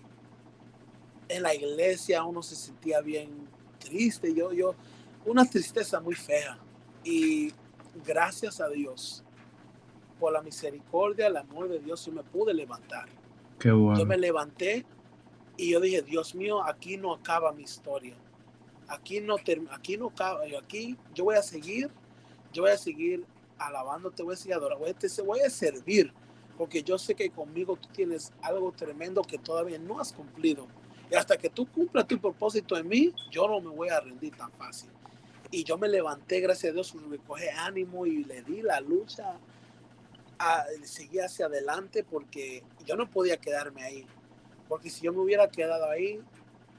en la iglesia uno se sentía bien triste, yo, yo, una tristeza muy fea y gracias a Dios por la misericordia, el amor de Dios, yo me pude levantar. Qué bueno. Yo me levanté y yo dije, Dios mío, aquí no acaba mi historia. Aquí no, aquí no acaba, aquí yo voy a seguir, yo voy a seguir alabándote, voy a seguir adorando, voy a, voy a servir, porque yo sé que conmigo tú tienes algo tremendo que todavía no has cumplido. Y hasta que tú cumplas tu propósito en mí, yo no me voy a rendir tan fácil. Y yo me levanté, gracias a Dios, me cogí ánimo y le di la lucha, seguí hacia adelante porque yo no podía quedarme ahí. Porque si yo me hubiera quedado ahí,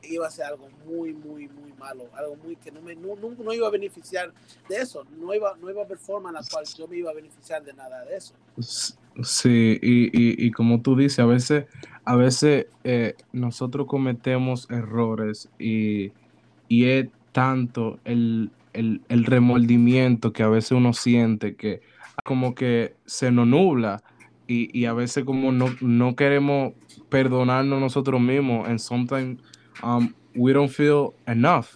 iba a ser algo muy, muy, muy malo, algo muy que no me no, no, iba a beneficiar de eso, no iba, no iba a haber forma en la cual yo me iba a beneficiar de nada de eso. Sí, y, y, como tú dices, a veces, a veces eh, nosotros cometemos errores y, y es tanto el, el, el, remordimiento que a veces uno siente que como que se nos nubla y, y a veces como no, no queremos perdonarnos nosotros mismos and sometimes um, we don't feel enough,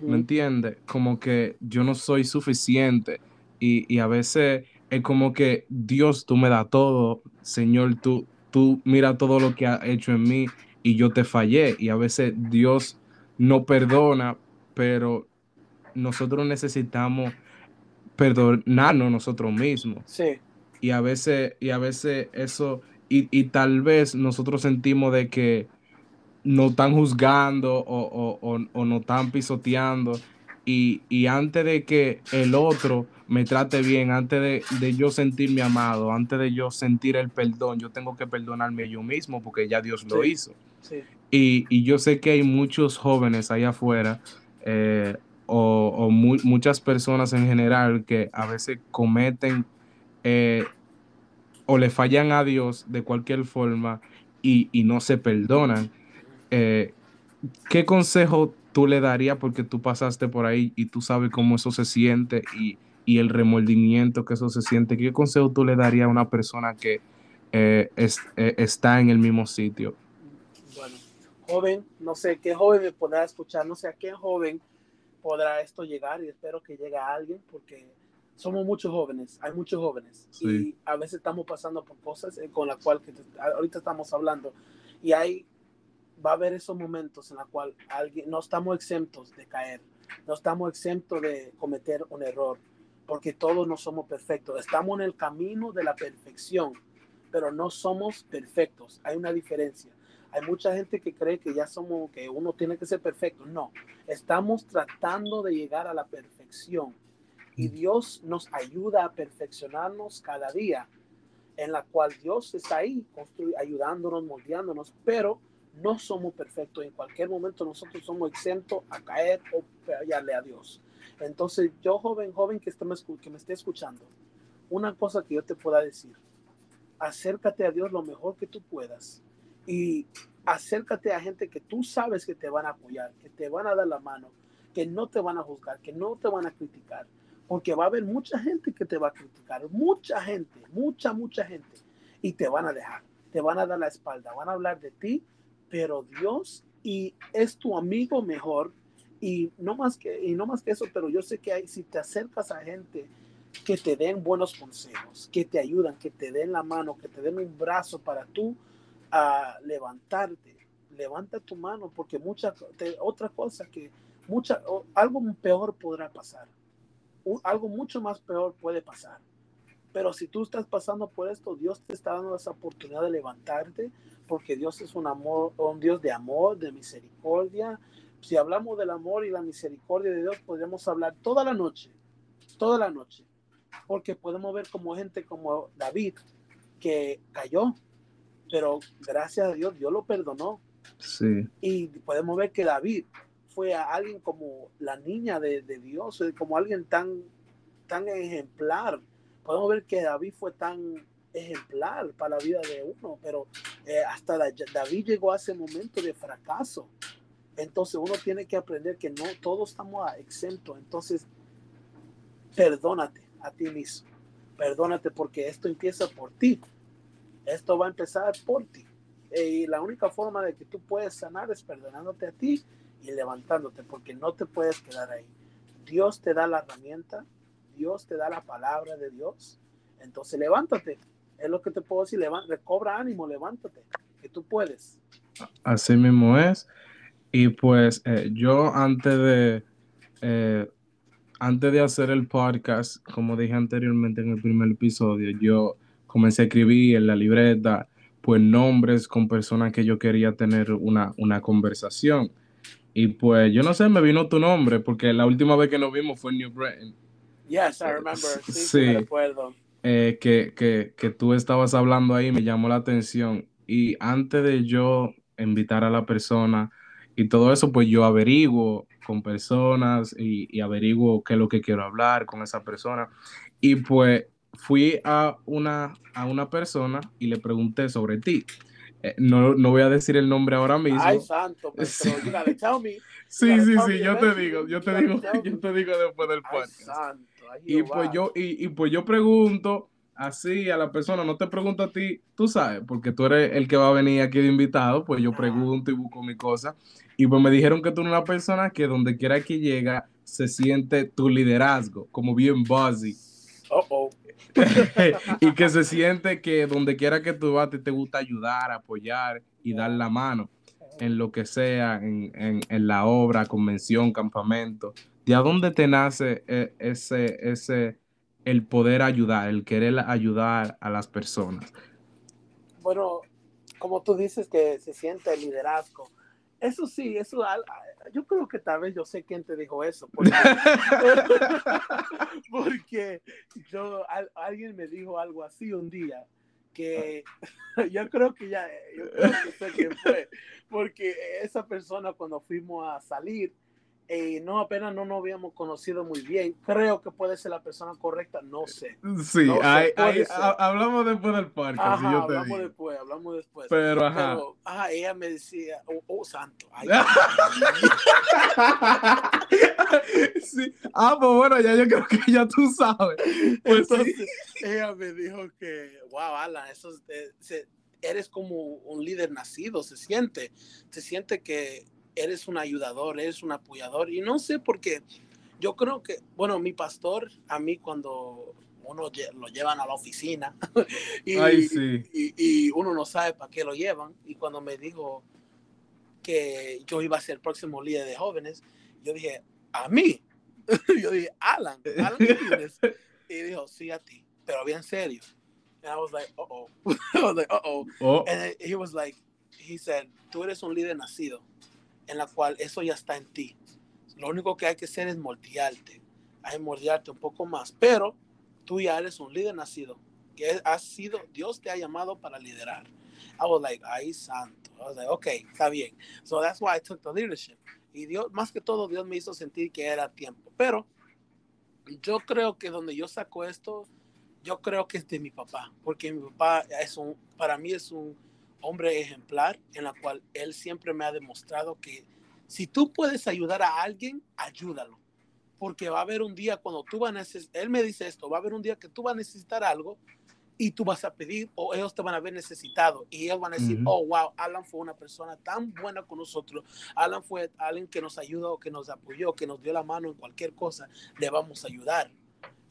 ¿me entiendes? Como que yo no soy suficiente y, y, a veces es como que Dios, tú me das todo, Señor, tú, tú mira todo lo que ha hecho en mí y yo te fallé y a veces Dios no perdona, pero nosotros necesitamos perdonarnos nosotros mismos. Sí. Y a veces, y a veces eso, y, y tal vez nosotros sentimos de que no están juzgando o, o, o, no están pisoteando. Y, y, antes de que el otro me trate bien, antes de, de, yo sentirme amado, antes de yo sentir el perdón, yo tengo que perdonarme yo mismo porque ya Dios lo hizo. Sí. Y, y, yo sé que hay muchos jóvenes allá afuera eh, o, o mu muchas personas en general que a veces cometen eh, o le fallan a Dios de cualquier forma y, y no se perdonan eh, ¿qué consejo tú le darías porque tú pasaste por ahí y tú sabes cómo eso se siente y, y el remordimiento que eso se siente? ¿Qué consejo tú le darías a una persona que eh, es, eh, está en el mismo sitio? Bueno, joven, no sé qué joven me podrá escuchar, no sé a qué joven podrá esto llegar y espero que llegue a alguien porque somos muchos jóvenes, hay muchos jóvenes sí. y a veces estamos pasando por cosas con las cuales ahorita estamos hablando y hay va a haber esos momentos en los cuales alguien, no estamos exentos de caer, no estamos exentos de cometer un error, porque todos no somos perfectos. Estamos en el camino de la perfección, pero no somos perfectos. Hay una diferencia. Hay mucha gente que cree que ya somos, que uno tiene que ser perfecto. No, estamos tratando de llegar a la perfección y Dios nos ayuda a perfeccionarnos cada día, en la cual Dios está ahí, ayudándonos, moldeándonos, pero no somos perfectos. En cualquier momento nosotros somos exentos a caer o fallarle a Dios. Entonces, yo, joven, joven que, esté, que me esté escuchando, una cosa que yo te pueda decir, acércate a Dios lo mejor que tú puedas y acércate a gente que tú sabes que te van a apoyar, que te van a dar la mano, que no te van a juzgar, que no te van a criticar, porque va a haber mucha gente que te va a criticar, mucha gente, mucha, mucha gente, y te van a dejar, te van a dar la espalda, van a hablar de ti pero Dios y es tu amigo mejor y no más que y no más que eso, pero yo sé que hay si te acercas a gente que te den buenos consejos, que te ayudan, que te den la mano, que te den un brazo para tú a levantarte. Levanta tu mano porque mucha otra cosa que mucha algo peor podrá pasar. algo mucho más peor puede pasar. Pero si tú estás pasando por esto, Dios te está dando esa oportunidad de levantarte, porque Dios es un amor, un Dios de amor, de misericordia. Si hablamos del amor y la misericordia de Dios, podemos hablar toda la noche, toda la noche, porque podemos ver como gente como David, que cayó, pero gracias a Dios, Dios lo perdonó. Sí. Y podemos ver que David fue a alguien como la niña de, de Dios, como alguien tan, tan ejemplar. Podemos ver que David fue tan ejemplar para la vida de uno, pero eh, hasta David llegó a ese momento de fracaso. Entonces uno tiene que aprender que no todos estamos exentos. Entonces, perdónate a ti mismo. Perdónate porque esto empieza por ti. Esto va a empezar por ti. Y la única forma de que tú puedes sanar es perdonándote a ti y levantándote, porque no te puedes quedar ahí. Dios te da la herramienta, Dios te da la palabra de Dios. Entonces levántate es lo que te puedo decir, recobra ánimo, levántate, que tú puedes. Así mismo es. Y pues eh, yo antes de, eh, antes de hacer el podcast, como dije anteriormente en el primer episodio, yo comencé a escribir en la libreta, pues nombres con personas que yo quería tener una, una conversación. Y pues yo no sé, me vino tu nombre, porque la última vez que nos vimos fue en New Britain. Yes, I remember. Sí, sí. recuerdo. Eh, que, que, que tú estabas hablando ahí, me llamó la atención. Y antes de yo invitar a la persona y todo eso, pues yo averiguo con personas y, y, averiguo qué es lo que quiero hablar con esa persona. Y pues fui a una, a una persona y le pregunté sobre ti. Eh, no, no, voy a decir el nombre ahora mismo. Ay, santo, pero sí. tell me. Sí, sí, sí, yo te digo, yo te digo, yo te digo después del podcast. Y pues yo, y, y, pues yo pregunto así a la persona, no te pregunto a ti, tú sabes, porque tú eres el que va a venir aquí de invitado, pues yo pregunto y busco mi cosa. Y pues me dijeron que tú eres una persona que donde quiera que llega se siente tu liderazgo, como bien buzzy. Oh, oh. y que se siente que donde quiera que tú vas te, gusta ayudar, apoyar y dar la mano en lo que sea, en, la obra, convención, campamento. ¿De a dónde te nace e, ese, ese, el poder ayudar, el querer ayudar a las personas? Bueno, como tú dices que se siente el liderazgo, eso sí, eso yo creo que tal vez yo sé quién te dijo eso. Porque, porque yo, alguien me dijo algo así un día que yo creo que ya, yo creo que sé quién fue, porque esa persona cuando fuimos a salir, eh, no apenas no nos habíamos conocido muy bien. Creo que puede ser la persona correcta, no sé. Sí, hablamos después del parque. hablamos después, hablamos después. Pero, ajá. ella me decía, oh, oh santo. sí. Ah, pues bueno, ya yo creo que ya tú sabes. Pues Entonces, ella me dijo que, wow, Alan, eso eres como un líder nacido, se siente, se siente que eres un ayudador, eres un apoyador. Y no sé por qué. Yo creo que, bueno, mi pastor, a mí cuando uno lo llevan a la oficina y, y, uno no sabe para qué lo llevan. Y cuando me dijo que yo iba a ser el próximo líder de jóvenes, yo dije, ¿a mí? yo dije, Alan, Alan y dijo, sí, a ti, pero bien serio. And I was like, uh oh. I was like, uh oh. oh. And he was like, he said, tú eres un líder nacido en la cual eso ya está en ti. Lo único que hay que hacer es moldearte, hay que moldearte un poco más, pero tú ya eres un líder nacido, que has sido, Dios te ha llamado para liderar. I was like, ay, santo. I was like, okay, está bien. So that's why I took the leadership. Y Dios, más que todo, Dios me hizo sentir que era tiempo. Pero yo creo que donde yo saco esto, yo creo que es de mi papá, porque mi papá es un, para mí es un, hombre ejemplar en la cual él siempre me ha demostrado que si tú puedes ayudar a alguien, ayúdalo. Porque va a haber un día cuando tú vas a necesitar, él me dice esto, va a haber un día que tú vas a necesitar algo y tú vas a pedir o ellos te van a ver necesitado y ellos van a decir, oh, wow, Alan fue una persona tan buena con nosotros, Alan fue alguien que nos ayudó, que nos apoyó, que nos dio la mano en cualquier cosa, le vamos a ayudar.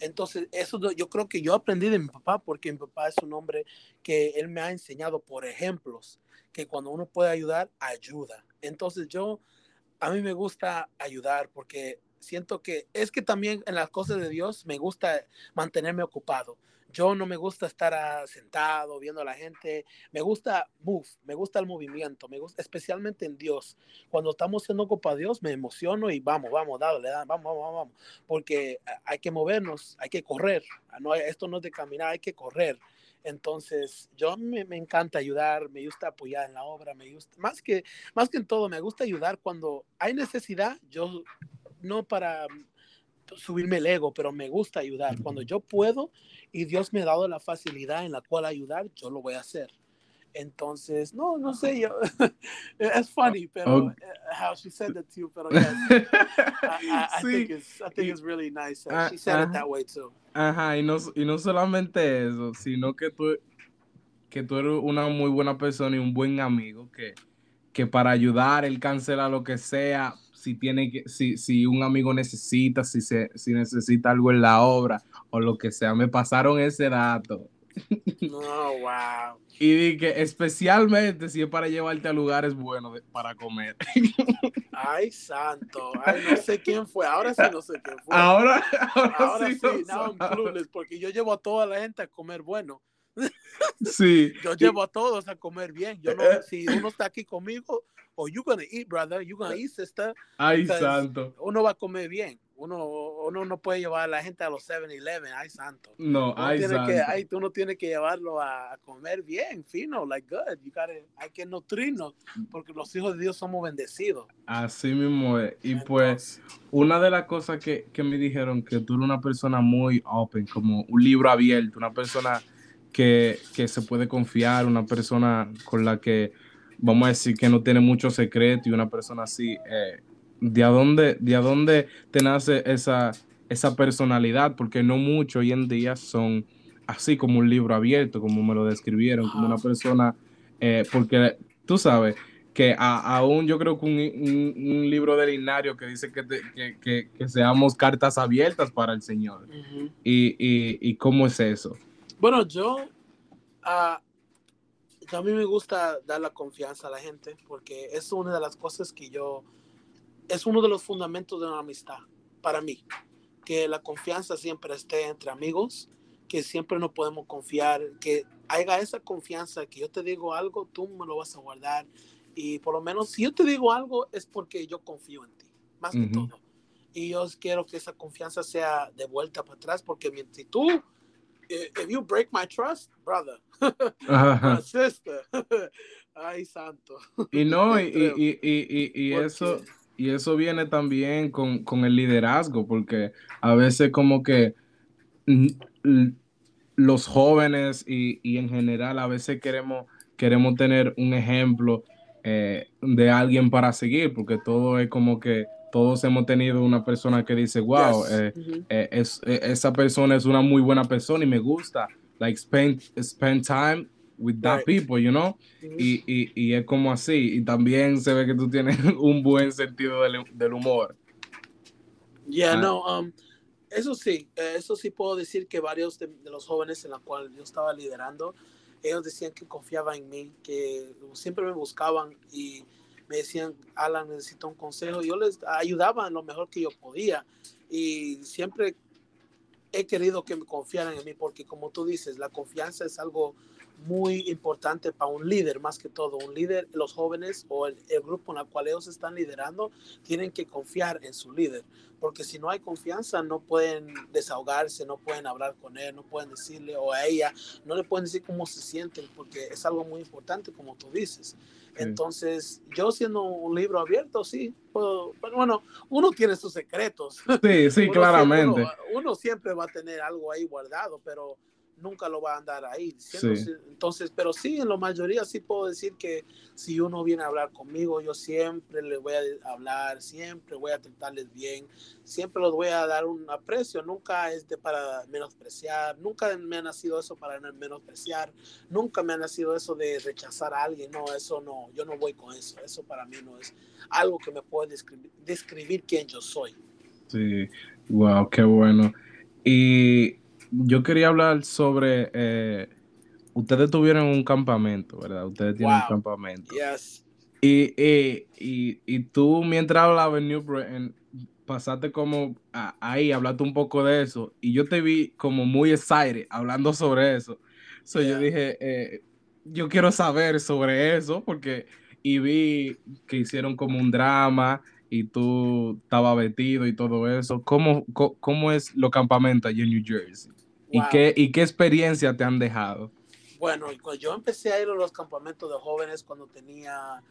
Entonces, eso yo creo que yo aprendí de mi papá, porque mi papá es un hombre que él me ha enseñado por ejemplos, que cuando uno puede ayudar, ayuda. Entonces, yo, a mí me gusta ayudar porque siento que es que también en las cosas de Dios me gusta mantenerme ocupado. Yo no me gusta estar sentado viendo a la gente. Me gusta move, me gusta el movimiento, me gusta especialmente en Dios. Cuando estamos haciendo algo para Dios, me emociono y vamos, vamos, dale, vamos, vamos, vamos, porque hay que movernos, hay que correr. Ah, no, esto no es de caminar, hay que correr. Entonces, yo me, me, encanta ayudar, me gusta apoyar en la obra, me gusta, más que, más que en todo, me gusta ayudar cuando hay necesidad, yo no para subirme el ego, pero me gusta ayudar. Cuando yo puedo y Dios me ha dado la facilidad en la cual ayudar, yo lo voy a hacer. Entonces, no, no sé, yo, es funny, pero uh, how she said that to you, pero yes, I, I, think it's, I think it's really nice. Uh, she said it that way too. Ajá, y no, y no solamente eso, sino que tú, que tú eres una muy buena persona y un buen amigo que, que para ayudar, él cancela lo que sea si tiene que, si, si un amigo necesita, si se, si necesita algo en la obra o lo que sea. Me pasaron ese dato. Oh, wow. Y dije, especialmente si es para llevarte a lugares buenos para comer. Ay, santo. Ay, no sé quién fue. Ahora sí no sé quién fue. Ahora, ahora, sí, sí no, porque yo llevo a toda la gente a comer bueno. Sí. Yo llevo a todos a comer bien. Yo no, eh. si uno está aquí conmigo, o you gonna eat, brother, you gonna eat, sister. Ay, santo. Uno va a comer bien uno, uno no puede llevar a la gente a los 7-Eleven, ay santo. No, ay santo. Que, ay, tú no tienes que llevarlo a, comer bien, fino, like good. You gotta, hay que nutrirnos, porque los hijos de Dios somos bendecidos. Así mismo es. Y pues, una de las cosas que, que me dijeron, que tú eres una persona muy open, como un libro abierto, una persona que, que se puede confiar, una persona con la que, vamos a decir, que no tiene mucho secreto y una persona así. Eh, de a dónde, de dónde te nace esa, esa personalidad, porque no mucho hoy en día son así como un libro abierto, como me lo describieron, como una persona, eh, porque tú sabes que aún yo creo que un, libro del Linario que dice que, que, seamos cartas abiertas para el Señor. y, cómo es eso? Bueno, yo, ah, a mí me gusta dar la confianza a la gente, porque es una de las cosas que yo es uno de los fundamentos de una amistad para mí, que la confianza siempre esté entre amigos, que siempre nos podemos confiar, que haya esa confianza, que yo te digo algo, tú me lo vas a guardar y por lo menos si yo te digo algo es porque yo confío en ti, más que todo. Y yo quiero que esa confianza sea de vuelta para atrás, porque si tú, if you break my trust, brother, my sister, ay santo. Y no, y, y, y, y eso y eso viene también con, el liderazgo, porque a veces como que los jóvenes y, en general a veces queremos, queremos tener un ejemplo eh, de alguien para seguir, porque todo es como que todos hemos tenido una persona que dice, wow, eh, eh, es, esa persona es una muy buena persona y me gusta, like spend, spend time with that people, you know? y, y, y, es como así. Y también se ve que tú tienes un buen sentido del, del humor. Yeah, ah. no, um, eso sí, eh, eso sí puedo decir que varios de, los jóvenes en la cual yo estaba liderando, ellos decían que confiaban en mí, que siempre me buscaban y me decían, Alan, necesito un consejo. Yo les ayudaba lo mejor que yo podía y siempre he querido que me confiaran en mí porque como tú dices, la confianza es algo muy importante para un líder, más que todo. Un líder, los jóvenes o el, grupo en el cual ellos están liderando, tienen que confiar en su líder, porque si no hay confianza, no pueden desahogarse, no pueden hablar con él, no pueden decirle o a ella, no le pueden decir cómo se sienten, porque es algo muy importante, como tú dices. Entonces, yo siendo un libro abierto, sí, pero bueno, uno tiene sus secretos. Sí, sí, claramente. uno siempre va a tener algo ahí guardado, pero nunca lo va a andar ahí. Entonces, pero sí, en la mayoría sí puedo decir que si uno viene a hablar conmigo, yo siempre le voy a hablar, siempre voy a tratarles bien, siempre los voy a dar un aprecio, nunca es de para menospreciar, nunca me ha nacido eso para menospreciar, nunca me ha nacido eso de rechazar a alguien, no, eso no, yo no voy con eso, eso para mí no es algo que me puede describir, describir quién yo soy. Sí, wow, qué bueno. Y yo quería hablar sobre. Eh, ustedes tuvieron un campamento, ¿verdad? Ustedes tienen un campamento. Yes. Y, y, y, tú, mientras hablaba en New Britain, pasaste como ahí, hablaste un poco de eso. Y yo te vi como muy excited hablando sobre eso. So yo dije, eh, yo quiero saber sobre eso, porque. Y vi que hicieron como un drama y tú estabas vestido y todo eso. ¿Cómo, cómo, es los campamentos allí en New Jersey? ¿Y, qué, ¿Y qué experiencia te han dejado? Bueno, yo empecé a ir a los campamentos de jóvenes cuando tenía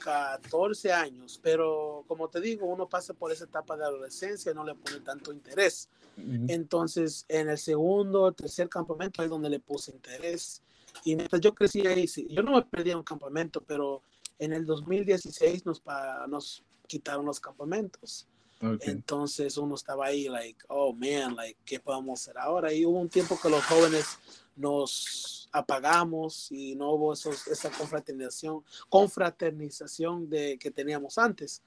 14 años, pero como te digo, uno pasa por esa etapa de adolescencia y no le pone tanto interés. Entonces, en el segundo, tercer campamento es donde le puse interés. Y mientras yo crecí ahí, sí, yo no me perdí en un campamento, pero en el 2016 nos, nos quitaron los campamentos. Entonces uno estaba ahí, like, oh man, like, ¿qué podemos hacer ahora? Y hubo un tiempo que los jóvenes nos apagamos y no hubo esa confraternización, confraternización de, que teníamos antes.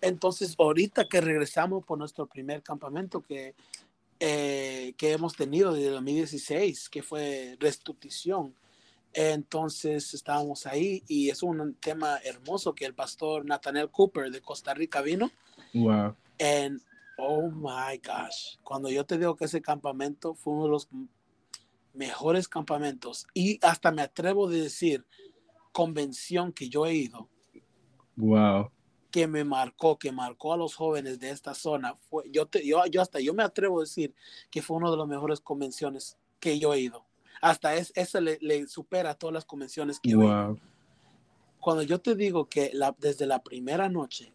Entonces, ahorita que regresamos por nuestro primer campamento que, eh, que hemos tenido desde 2016, que fue restitución, entonces estábamos ahí y es un tema hermoso que el pastor Nathaniel Cooper de Costa Rica vino. Wow. And oh my gosh, cuando yo te digo que ese campamento fue uno de los mejores campamentos y hasta me atrevo a decir convención que yo he ido. Wow. Que me marcó, que marcó a los jóvenes de esta zona. Fue, yo, te, yo, yo hasta yo me atrevo a decir que fue una de las mejores convenciones que yo he ido. Hasta es, eso le, le supera a todas las convenciones que wow. he ido. Cuando yo te digo que la, desde la primera noche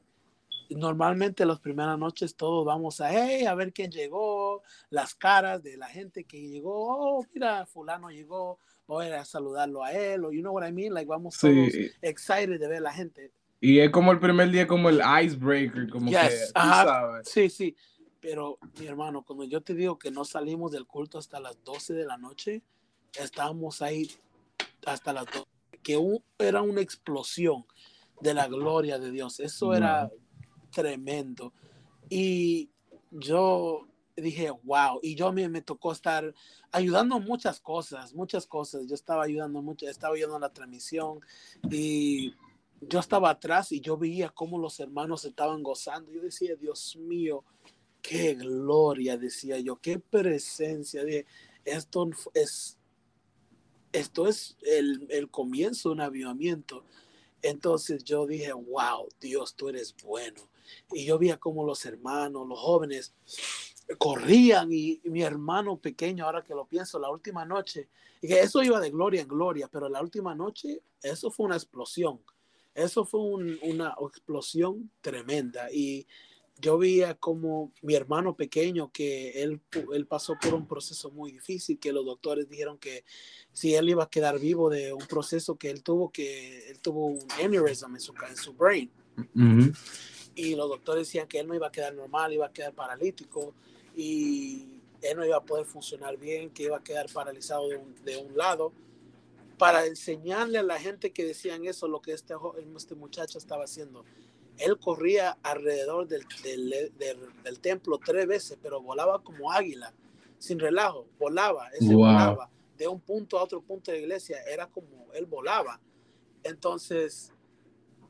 normalmente las primeras noches todos vamos a, hey, a ver quién llegó, las caras de la gente que llegó, oh, mira, fulano llegó, voy a saludarlo a él, o you know what I mean, like vamos sí. todos excited de ver a la gente. Y es como el primer día, como el icebreaker, como yes. que, tú sabes. Sí, sí, pero mi hermano, cuando yo te digo que no salimos del culto hasta las 12 de la noche, estábamos ahí hasta las 12, que un, era una explosión de la gloria de Dios. Eso wow. era tremendo. Y yo dije, wow, y yo a mí me tocó estar ayudando muchas cosas, muchas cosas. Yo estaba ayudando mucho, estaba ayudando en la transmisión y yo estaba atrás y yo veía cómo los hermanos estaban gozando. Yo decía, Dios mío, qué gloria, decía yo, qué presencia. Dije, esto es, esto es el, el comienzo de un avivamiento. Entonces yo dije, wow, Dios, tú eres bueno y yo veía como los hermanos, los jóvenes corrían y, y, mi hermano pequeño, ahora que lo pienso, la última noche, y que eso iba de gloria en gloria, pero la última noche, eso fue una explosión, eso fue un, una explosión tremenda. Y yo veía como mi hermano pequeño, que él, él pasó por un proceso muy difícil, que los doctores dijeron que si él iba a quedar vivo de un proceso que él tuvo, que él tuvo un aneurysm en su, en su brain. Y los doctores decían que él no iba a quedar normal, iba a quedar paralítico y él no iba a poder funcionar bien, que iba a quedar paralizado de un, de un lado. Para enseñarle a la gente que decían eso, lo que este, este muchacho estaba haciendo. Él corría alrededor del, del, del, del, templo tres veces, pero volaba como águila, sin relajo, volaba, ese wow. volaba de un punto a otro punto de la iglesia, era como él volaba. Entonces,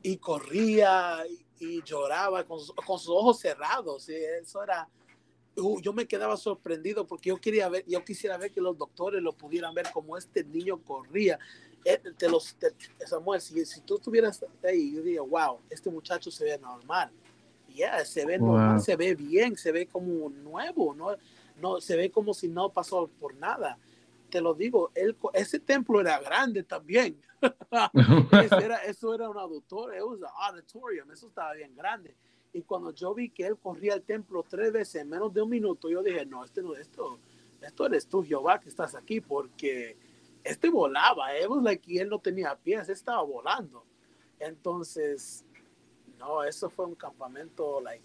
y corría, y lloraba con, con sus ojos cerrados. Y eso era, uh, yo me quedaba sorprendido porque yo quería ver, yo quisiera ver que los doctores lo pudieran ver como este niño corría. Eh, te los, te, Samuel, si, si tú estuvieras ahí, yo diría, wow, este muchacho se ve normal. Ya, yeah, se ve wow. normal, se ve bien, se ve como nuevo, ¿no? no se ve como si no pasó por nada. Te lo digo, él, ese templo era grande también. eso, era, eso era un auditorium, eso estaba bien grande. Y cuando yo vi que él corría al templo tres veces en menos de un minuto, yo dije, no, este no, esto, esto eres tú, Jehová, que estás aquí, porque este volaba, it was like, él no tenía pies, estaba volando. Entonces, no, eso fue un campamento, like,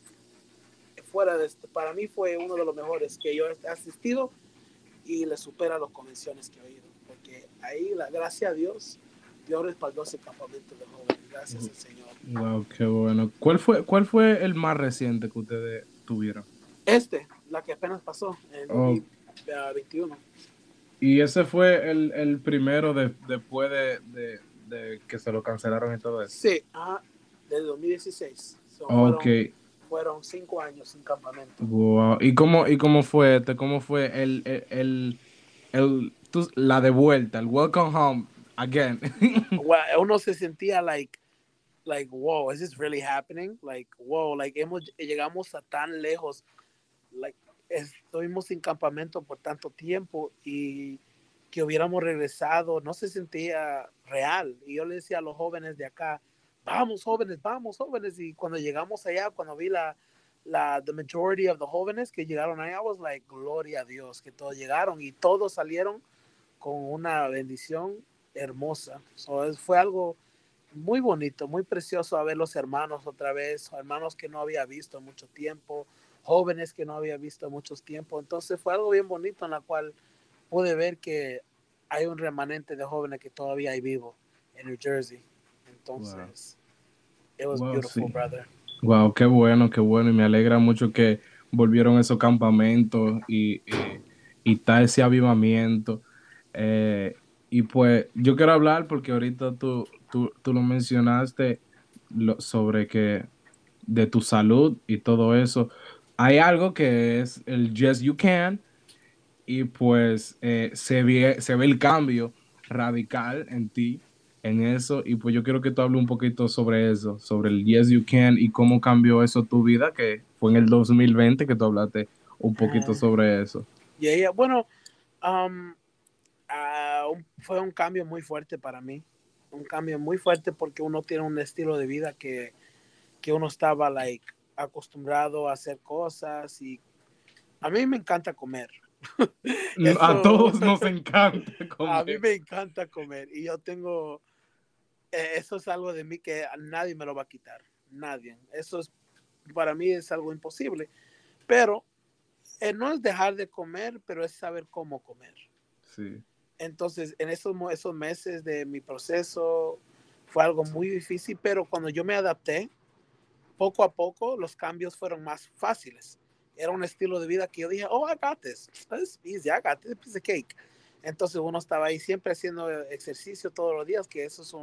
fuera de este, para mí fue uno de los mejores que yo he asistido y le supera las convenciones que he oído, porque ahí, la gracia a Dios, Dios respaldó ese campamento de jóvenes. Gracias al Señor. Wow, qué bueno. ¿Cuál fue, ¿Cuál fue el más reciente que ustedes tuvieron? Este, la que apenas pasó, en oh. 2021. Y ese fue el, el primero de, después de, de, de, que se lo cancelaron y todo eso. Sí, ah, del 2016. So, ok. Fueron, fueron, cinco años sin campamento. Wow. ¿Y cómo, y cómo fue este? ¿Cómo fue el, el, el, el tu, la de vuelta, el welcome home? again. well, uno se sentía like, like, wow, is this really happening? Like, wow, like hemos, llegamos a tan lejos, like, estuvimos sin campamento por tanto tiempo y que hubiéramos regresado, no se sentía real. Y yo le decía a los jóvenes de acá, vamos jóvenes, vamos jóvenes. Y cuando llegamos allá, cuando vi la, la the majority of the jóvenes que llegaron allá, I was like, gloria a Dios, que todos llegaron y todos salieron con una bendición hermosa. So, fue algo muy bonito, muy precioso a ver los hermanos otra vez, hermanos que no había visto mucho tiempo, jóvenes que no había visto mucho tiempo. Entonces fue algo bien bonito en la cual pude ver que hay un remanente de jóvenes que todavía hay vivo en New Jersey. Entonces. It was wow, beautiful, sí. brother. Wow, qué bueno, qué bueno. Y me alegra mucho que volvieron esos campamentos y, y, y tal ese avivamiento. Eh, y pues yo quiero hablar porque ahorita tú, tú, tú lo mencionaste lo, sobre que de tu salud y todo eso. Hay algo que es el Yes You Can y pues eh, se, ve, se ve el cambio radical en ti, en eso, y pues yo quiero que tú hables un poquito sobre eso, sobre el Yes You Can y cómo cambió eso tu vida, que fue en el 2020 que tú hablaste un poquito ah. sobre eso. Yeah, Bueno, um, ah, fue un cambio muy fuerte para mí, un cambio muy fuerte porque uno tiene un estilo de vida que, que uno estaba like acostumbrado a hacer cosas y a mí me encanta comer. a todos nos encanta comer. A mí me encanta comer y yo tengo, eso es algo de mí que nadie me lo va a quitar, nadie. Eso es, para mí es algo imposible, pero eh, no es dejar de comer, pero es saber cómo comer. Sí. Entonces, en esos, esos meses de mi proceso fue algo muy difícil, pero cuando yo me adapté, poco a poco los cambios fueron más fáciles era un estilo de vida que yo dije, oh, I got this. It's easy, I got this piece of cake. Entonces uno estaba ahí siempre haciendo ejercicio todos los días, que eso es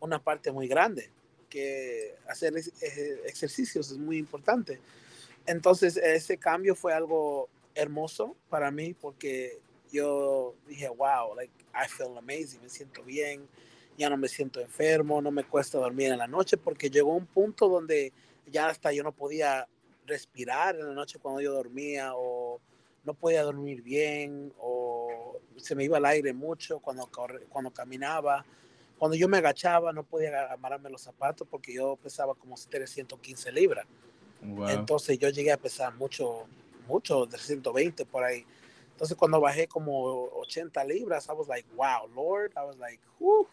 una parte muy grande, que hacer ejercicios es muy importante. Entonces ese cambio fue algo hermoso para mí porque yo dije, wow, like I feel amazing, me siento bien, ya no me siento enfermo, no me cuesta dormir en la noche porque llegó un punto donde ya hasta yo no podía respirar en la noche cuando yo dormía o no podía dormir bien o se me iba el aire mucho cuando, cuando caminaba. Cuando yo me agachaba no podía amarrarme los zapatos porque yo pesaba como 315 libras. Entonces yo llegué a pesar mucho, mucho, 320 por ahí. Entonces cuando bajé como 80 libras, I was like, wow, Lord, I was like, whew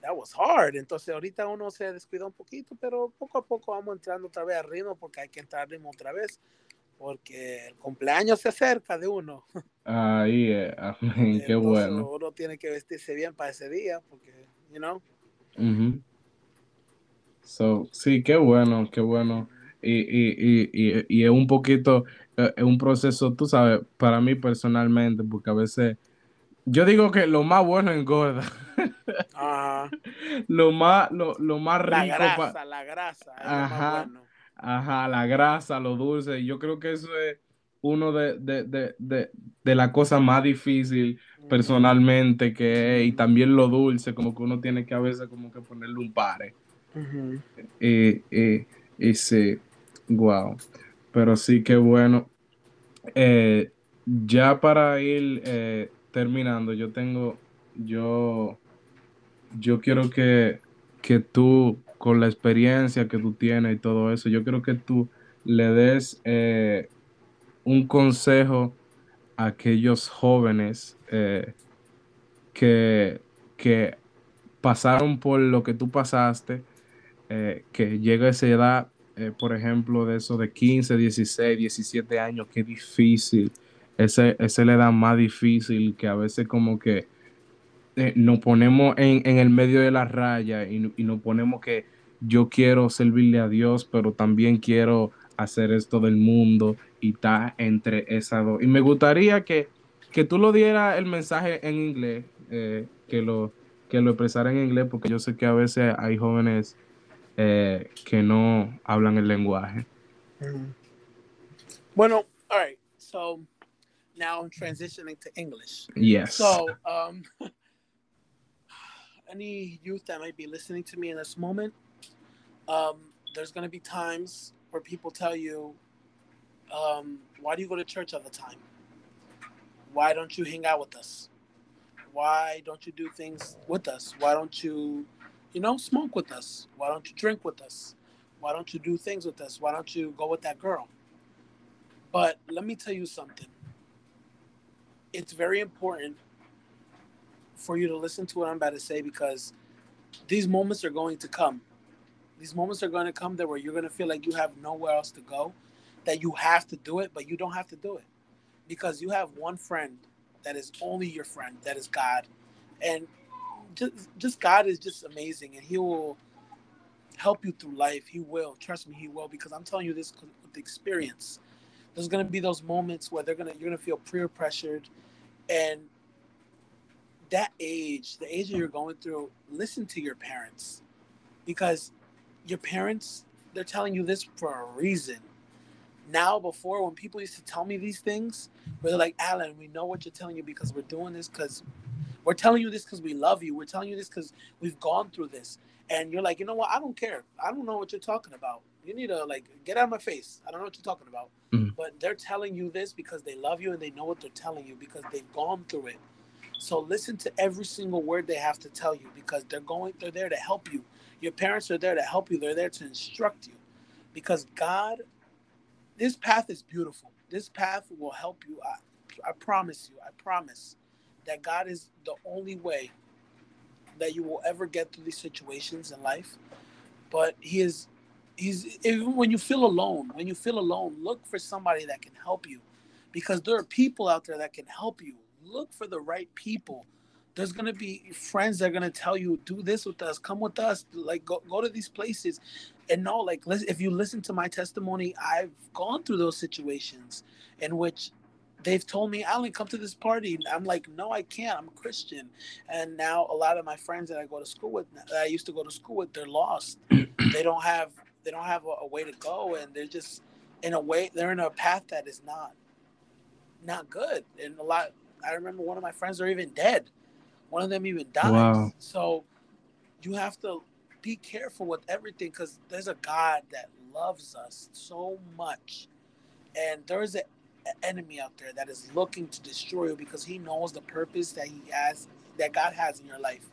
that was hard. Entonces ahorita uno se descuida un poquito, pero poco a poco vamos entrando otra vez al ritmo porque hay que entrar al ritmo otra vez porque el cumpleaños se acerca de uno. Ahí, amén, qué bueno. Uno tiene que vestirse bien para ese día porque, you know. So, sí, qué bueno, qué bueno. Y, y, y, y, es un poquito, eh, es un proceso, tú sabes, para mí personalmente, porque a veces yo digo que lo más bueno engorda. Ajá. lo más, lo, lo más rico. La grasa, la grasa. Ajá. Ajá, la grasa, lo dulce. Yo creo que eso es uno de, de, de, de, de la cosa más difícil personalmente que y también lo dulce, como que uno tiene que a veces como que ponerle un pare. y, y, y, sí, wow. Pero sí que bueno. Eh, ya para ir eh, terminando, yo tengo, yo, yo quiero que, que tú, con la experiencia que tú tienes y todo eso, yo quiero que tú le des eh, un consejo a aquellos jóvenes eh, que, que pasaron por lo que tú pasaste, eh, que llega a esa edad, por ejemplo, de eso de 15, 16, 17 años, qué difícil. Ese, ese le da más difícil que a veces como que eh, nos ponemos en, el medio de la raya y, y, nos ponemos que yo quiero servirle a Dios, pero también quiero hacer esto del mundo y está entre esas dos. Y me gustaría que, que tú lo dieras el mensaje en inglés, eh, que, lo, que lo expresara en inglés, porque yo sé que a veces hay jóvenes eh, que no hablan el lenguaje. Mm. Bueno, all right. So now I'm transitioning to English. Yes. So, um, any youth that might be listening to me in this moment, um, there's going to be times where people tell you, um, why do you go to church all the time? Why don't you hang out with us? Why don't you do things with us? Why don't you, you know, smoke with us? Why don't you drink with us? Why don't you do things with us? Why don't you go with that girl? But let me tell you something it's very important for you to listen to what I'm about to say because these moments are going to come. These moments are going to come there where you're going to feel like you have nowhere else to go, that you have to do it, but you don't have to do it because you have one friend that is only your friend, that is God. And just, just God is just amazing and He will help you through life. He will. Trust me, He will because I'm telling you this with experience there's gonna be those moments where they're gonna you're gonna feel peer pressured, and that age, the age that you're going through, listen to your parents, because your parents they're telling you this for a reason. Now, before when people used to tell me these things, where they're like, Alan, we know what you're telling you because we're doing this because we're telling you this because we love you. We're telling you this because we've gone through this. And you're like, you know what? I don't care. I don't know what you're talking about. You need to like get out of my face. I don't know what you're talking about. Mm-hmm. But they're telling you this because they love you and they know what they're telling you because they've gone through it. So listen to every single word they have to tell you because they're going they're there to help you. Your parents are there to help you. They're there to instruct you. Because God this path is beautiful. This path will help you. I, I promise you. I promise that God is the only way that you will ever get through these situations in life. But He is He's even when you feel alone, when you feel alone, look for somebody that can help you. Because there are people out there that can help you look for the right people. There's gonna be friends that are gonna tell you, do this with us, come with us, like go, go to these places. And no, like if you listen to my testimony, I've gone through those situations in which they've told me, Alan, come to this party. I'm like, no, I can't. I'm a Christian. And now a lot of my friends that I go to school with, that I used to go to school with, they're lost. they don't have they don't have a, a, way to go, and they're just in a way they're in a path that is not not good. And a lot I remember one of my friends are even dead. One of them even died. Wow. So you have to be careful with everything because there's a God that loves us so much. And there's an enemy out there that is looking to destroy you because he knows the purpose that he has, that God has in your life.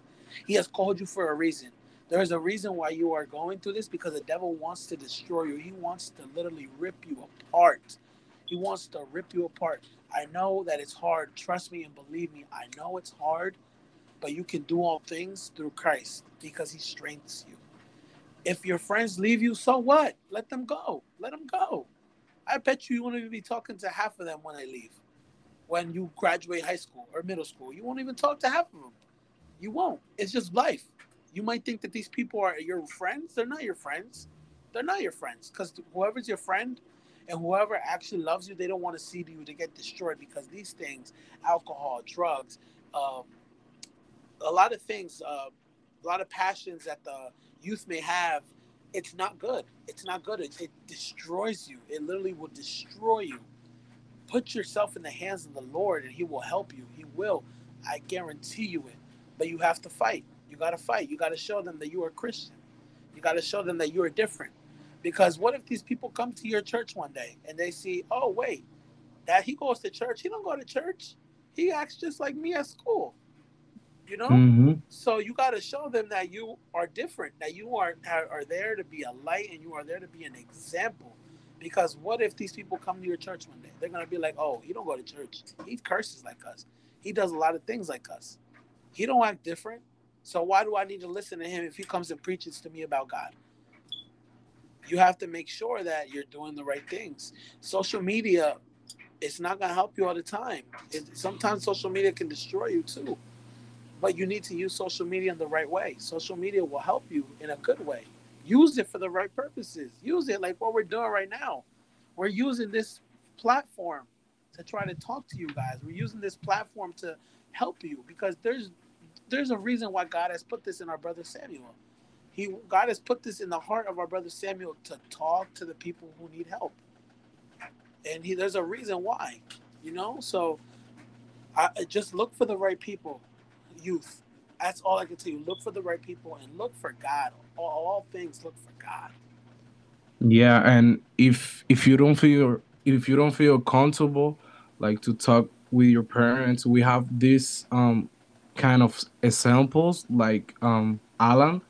He has called you for a reason. There is a reason why you are going through this because the devil wants to destroy you. He wants to literally rip you apart. He wants to rip you apart. I know that it's hard. Trust me and believe me. I know it's hard, but you can do all things through Christ because he strengthens you. If your friends leave you, so what? Let them go. Let them go. I bet you you won't even be talking to half of them when they leave. When you graduate high school or middle school, you won't even talk to half of them. You won't. It's just life. You might think that these people are your friends. They're not your friends. They're not your friends because whoever's your friend and whoever actually loves you, they don't want to see you to get destroyed because these things, alcohol, drugs, um, a lot of things, uh, a lot of passions that the youth may have, it's not good. It's not good. It, it destroys you. It literally will destroy you. Put yourself in the hands of the Lord and He will help you. He will. I guarantee you it. But you have to fight. You got to fight. You got to show them that you are Christian. You got to show them that you are different. Because what if these people come to your church one day and they see, oh wait, that he goes to church. He don't go to church. He acts just like me at school. You know? Mm-hmm. So you got to show them that you are different, that you are, are there to be a light and you are there to be an example. Because what if these people come to your church one day? They're going to be like, oh, he don't go to church. He curses like us. He does a lot of things like us. He don't act different. So why do I need to listen to him if he comes and preaches to me about God? you have to make sure that you're doing the right things. Social media, it's not going to help you all the time. It, sometimes social media can destroy you too. But you need to use social media in the right way. Social media will help you in a good way. Use it for the right purposes. Use it like what we're doing right now. We're using this platform to try to talk to you guys. We're using this platform to help you because there's there's a reason why God has put this in our brother Samuel he God has put this in the heart of our brother Samuel to talk to the people who need help, and he there's a reason why, you know. So, I just look for the right people, youth. That's all I can tell you. Look for the right people and look for God. All, all things, look for God. Yeah, and if if you don't feel if you don't feel comfortable, like to talk with your parents, we have this um kind of examples like um Alan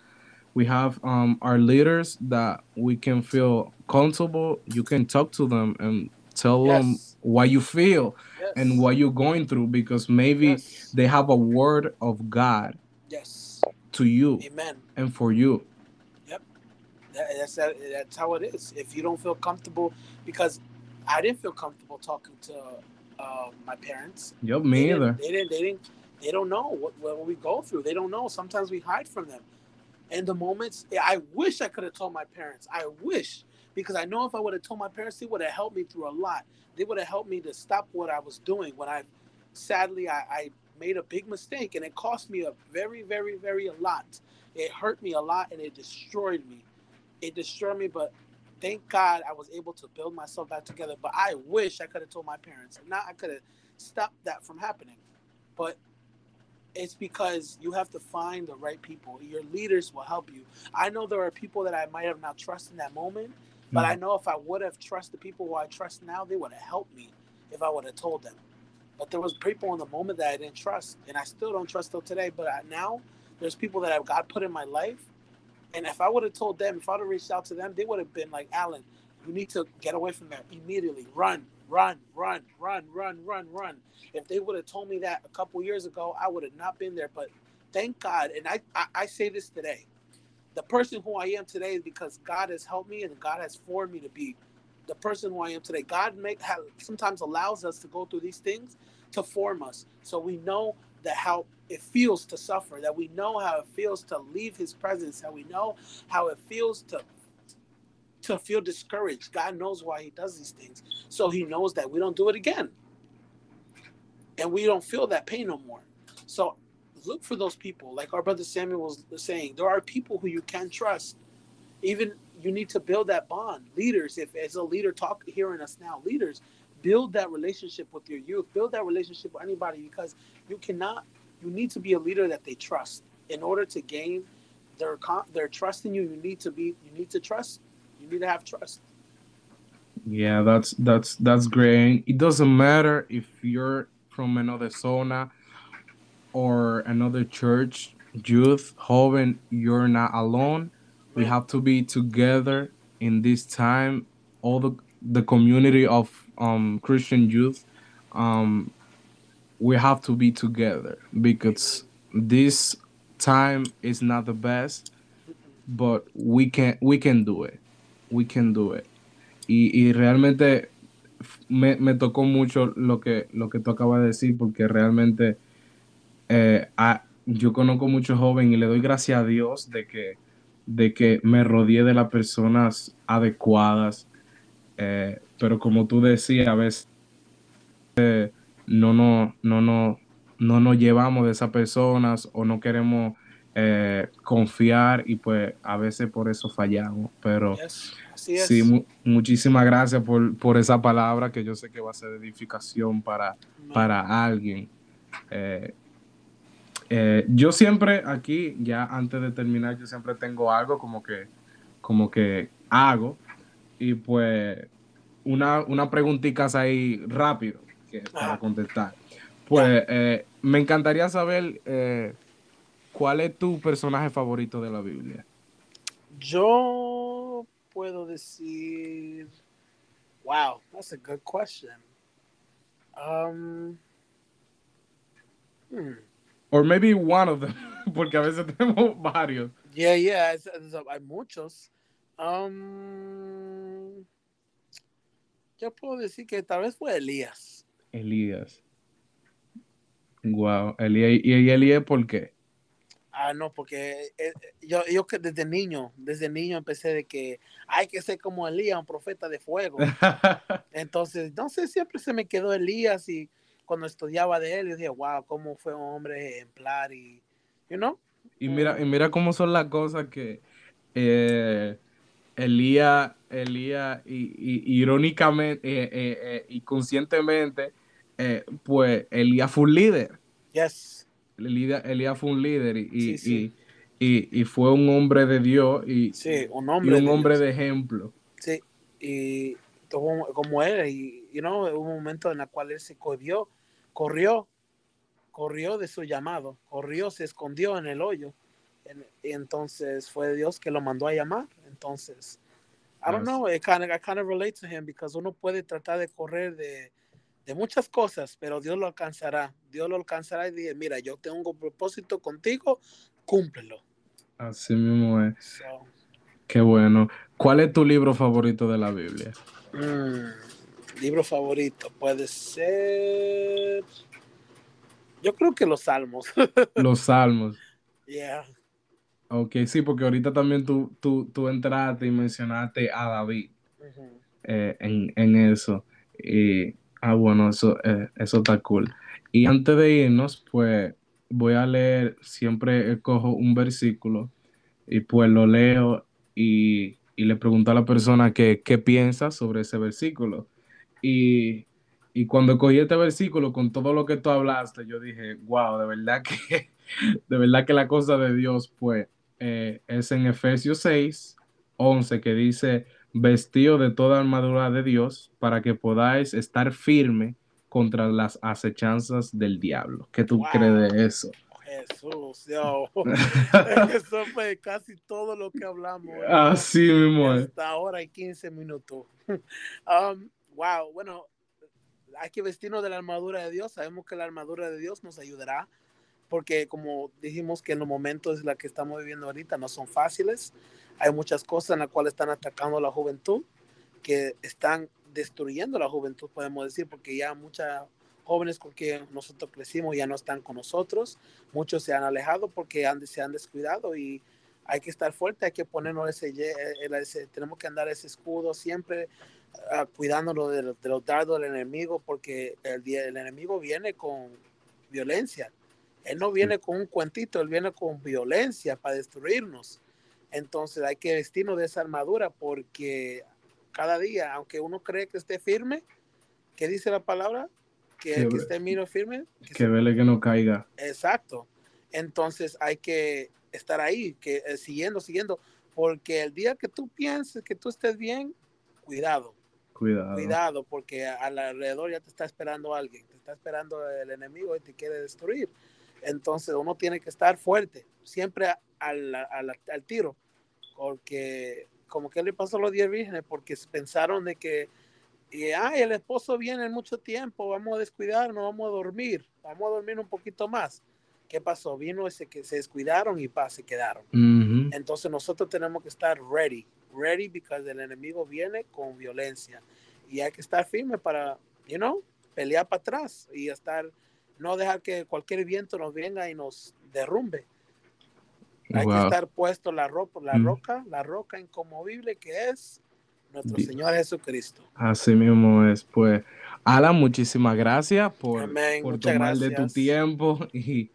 we have um, our leaders that we can feel comfortable. You can talk to them and tell yes. them why you feel. And what you're going through because maybe yes. they have a word of God yes. to you amen. and for you. Yep. That, that's that, that's how it is. If you don't feel comfortable because I didn't feel comfortable talking to uh, my parents. Yep me they either. didn't, they didn't they didn't they don't know what, what we go through. They don't know. Sometimes we hide from them. And the moments I wish I could have told my parents. I wish because I know if I would have told my parents, they would have helped me through a lot. They would have helped me to stop what I was doing when I sadly I, I made a big mistake and it cost me a very, very, very a lot. It hurt me a lot and it destroyed me. It destroyed me, but thank God I was able to build myself back together. But I wish I could have told my parents. Now I could have stopped that from happening. But it's because you have to find the right people. Your leaders will help you. I know there are people that I might have not trusted in that moment, but mm. I know if I would have trusted the people who I trust now, they would have helped me if I would have told them. But there was people in the moment that I didn't trust, and I still don't trust till today. But now there's people that I've got put in my life, and if I would have told them, if I would have reached out to them, they would have been like, Alan, you need to get away from there immediately. Run, run, run, run, run, run, run. If they would have told me that a couple years ago, I would have not been there. But thank God, and I, I, I say this today, the person who I am today is because God has helped me and God has formed me to be the person who I am today. God make have, sometimes allows us to go through these things to form us, so we know that how it feels to suffer, that we know how it feels to leave His presence, that we know how it feels to to feel discouraged. God knows why He does these things, so He knows that we don't do it again, and we don't feel that pain no more. So look for those people, like our brother Samuel was saying. There are people who you can trust, even you need to build that bond. Leaders, if as a leader talk hearing us now, leaders, build that relationship with your youth, build that relationship with anybody because you cannot you need to be a leader that they trust. In order to gain their their trust in you, you need to be you need to trust. You need to have trust. Yeah, that's that's that's great. It doesn't matter if you're from another zona or another church, youth, joven, you're not alone. We have to be together in this time. All the the community of um, christian youth um, we have to be together because this time is not the best but we can we can do it. We can do it. Y, y realmente me, me, tocó mucho lo que lo que tú acabas de decir porque realmente eh, a, yo conozco mucho joven y le doy gracias a Dios de que de que me rodeé de las personas adecuadas, eh, pero como tú decías, a veces eh, no, no, no, no, no nos llevamos de esas personas o no queremos eh, confiar y pues a veces por eso fallamos. Pero sí, muchísimas gracias por, esa palabra que yo sé que va a ser edificación para, para alguien. Eh, yo siempre aquí, ya antes de terminar, yo siempre tengo algo como que, como que hago. Y pues, una, una preguntita ahí rápido para contestar. Pues, eh, me encantaría saber eh, cuál es tu personaje favorito de la Biblia. Yo puedo decir, wow, that's a good question. Um, hmm. Or maybe one of them, porque a veces tenemos varios. Yeah, yeah, es, es, hay muchos. Um, yo puedo decir que tal vez fue Elías. Elías. Wow, Elías. ¿Y Elías por qué? Ah, no, porque eh, yo, yo que desde niño, desde niño empecé de que hay que ser como Elías, un profeta de fuego. Entonces, no sé, siempre se me quedó Elías y cuando estudiaba de él, yo dije, wow, cómo fue un hombre ejemplar y, you know. Y mira, y mira cómo son las cosas que eh, Elías, Elías, y, irónicamente eh, eh, y conscientemente, pues Elías fue un líder. Yes. Elías, fue un líder y, y, fue un hombre de Dios y, un hombre, un hombre de ejemplo. Sí, y como, como él, y you know, hubo un momento en el cual él se corrió corrió, corrió de su llamado, corrió, se escondió en el hoyo. Y entonces fue Dios que lo mandó a llamar. Entonces, I don't know, I kind of, I kind of relate to him because uno puede tratar de correr de, de muchas cosas, pero Dios lo alcanzará. Dios lo alcanzará y dice, mira, yo tengo un propósito contigo, cúmplelo. Así mismo es. Qué bueno. ¿Cuál es tu libro favorito de la Biblia? Mm. Libro favorito puede ser. Yo creo que los salmos. los salmos. Yeah. Ok, sí, porque ahorita también tú, tú, tú entraste y mencionaste a David eh, en, eso. Y, ah, bueno, eso, eh, eso está cool. Y antes de irnos, pues voy a leer, siempre cojo un versículo y pues lo leo y y le pregunté a la persona que, qué piensa sobre ese versículo. Y, y cuando cogí este versículo con todo lo que tú hablaste, yo dije, wow, de verdad que, de verdad que la cosa de Dios, pues, eh, es en Efesios 6, 11, que dice, vestido de toda armadura de Dios para que podáis estar firme contra las acechanzas del diablo. ¿Qué tú crees de eso? Jesús, yo. eso fue casi todo lo que hablamos. Así mismo. Hasta ahora y 15 minutos. Um, wow, bueno, hay que vestirnos de la armadura de Dios. Sabemos que la armadura de Dios nos ayudará porque como dijimos que en los momentos en la que estamos viviendo ahorita no son fáciles. Hay muchas cosas en las cuales están atacando a la juventud, que están destruyendo la juventud, podemos decir, porque ya muchos jóvenes con que nosotros crecimos ya no están con nosotros, muchos se han alejado porque han, se han descuidado y hay que estar fuerte, hay que ponernos ese, ese tenemos que andar ese escudo siempre uh, cuidándonos de, de, los dardos del enemigo porque el, el enemigo viene con violencia él no viene con un cuentito, él viene con violencia para destruirnos. Entonces hay que vestirnos de esa armadura porque cada día, aunque uno cree que esté firme, ¿qué dice la palabra? Que, esté miro firme. Que, vele que no caiga. Exacto. Entonces hay que estar ahí, que eh, siguiendo, siguiendo, porque el día que tú pienses que tú estés bien, cuidado. Cuidado. Cuidado, porque alrededor ya te está esperando alguien, te está esperando el enemigo y te quiere destruir. Entonces uno tiene que estar fuerte, siempre al, al, al tiro, porque como que le pasó a los 10 vírgenes, porque pensaron de que, y, ay, el esposo viene en mucho tiempo, vamos a descuidarnos, vamos a dormir, vamos a dormir un poquito más. ¿Qué pasó? Vino ese que se descuidaron y pa, se quedaron. Entonces nosotros tenemos que estar ready, ready porque el enemigo viene con violencia y hay que estar firme para, you know, pelear para atrás y estar no dejar que cualquier viento nos venga y nos derrumbe. Hay que estar puesto la ropa, la mm. roca, la roca incomovible que es nuestro Señor Jesucristo. Así mismo es, pues. Alan, muchísimas gracias por, por tomar de tu tiempo y,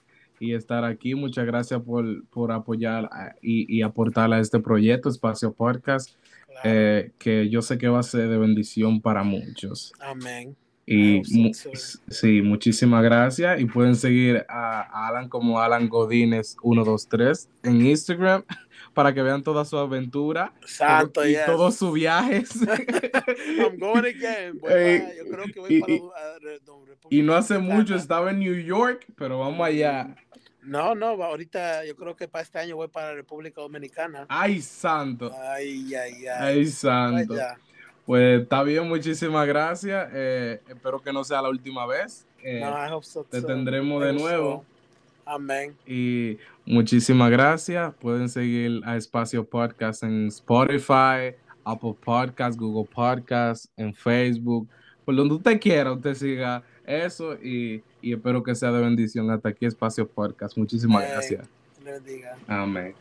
estar aquí. Muchas gracias por, apoyar y, y, aportar a este proyecto, Espacio Podcast, eh, que yo sé que va a ser de bendición para muchos. Amén. Y sí, muchísimas gracias. Y pueden seguir a Alan como Alan Godínez 123 en Instagram para que vean toda su aventura Santo, y todos sus viajes. I'm going again. yo creo que voy para y no hace mucho estaba en New York, pero vamos allá. No, no, ahorita yo creo que para este año voy para la República Dominicana. Ay, santo. Ay, ay, ay. Ay, santo. Pues está bien, muchísimas gracias. Eh, espero que no sea la última vez. Eh, te tendremos de nuevo. Amén. Y muchísimas gracias. Pueden seguir a Espacio Podcast en Spotify, Apple Podcast, Google Podcast, en Facebook. Por donde usted quiera, usted siga eso y, espero que sea de bendición. Hasta aquí Espacio Podcast. Muchísimas gracias. Bendiga. Amén.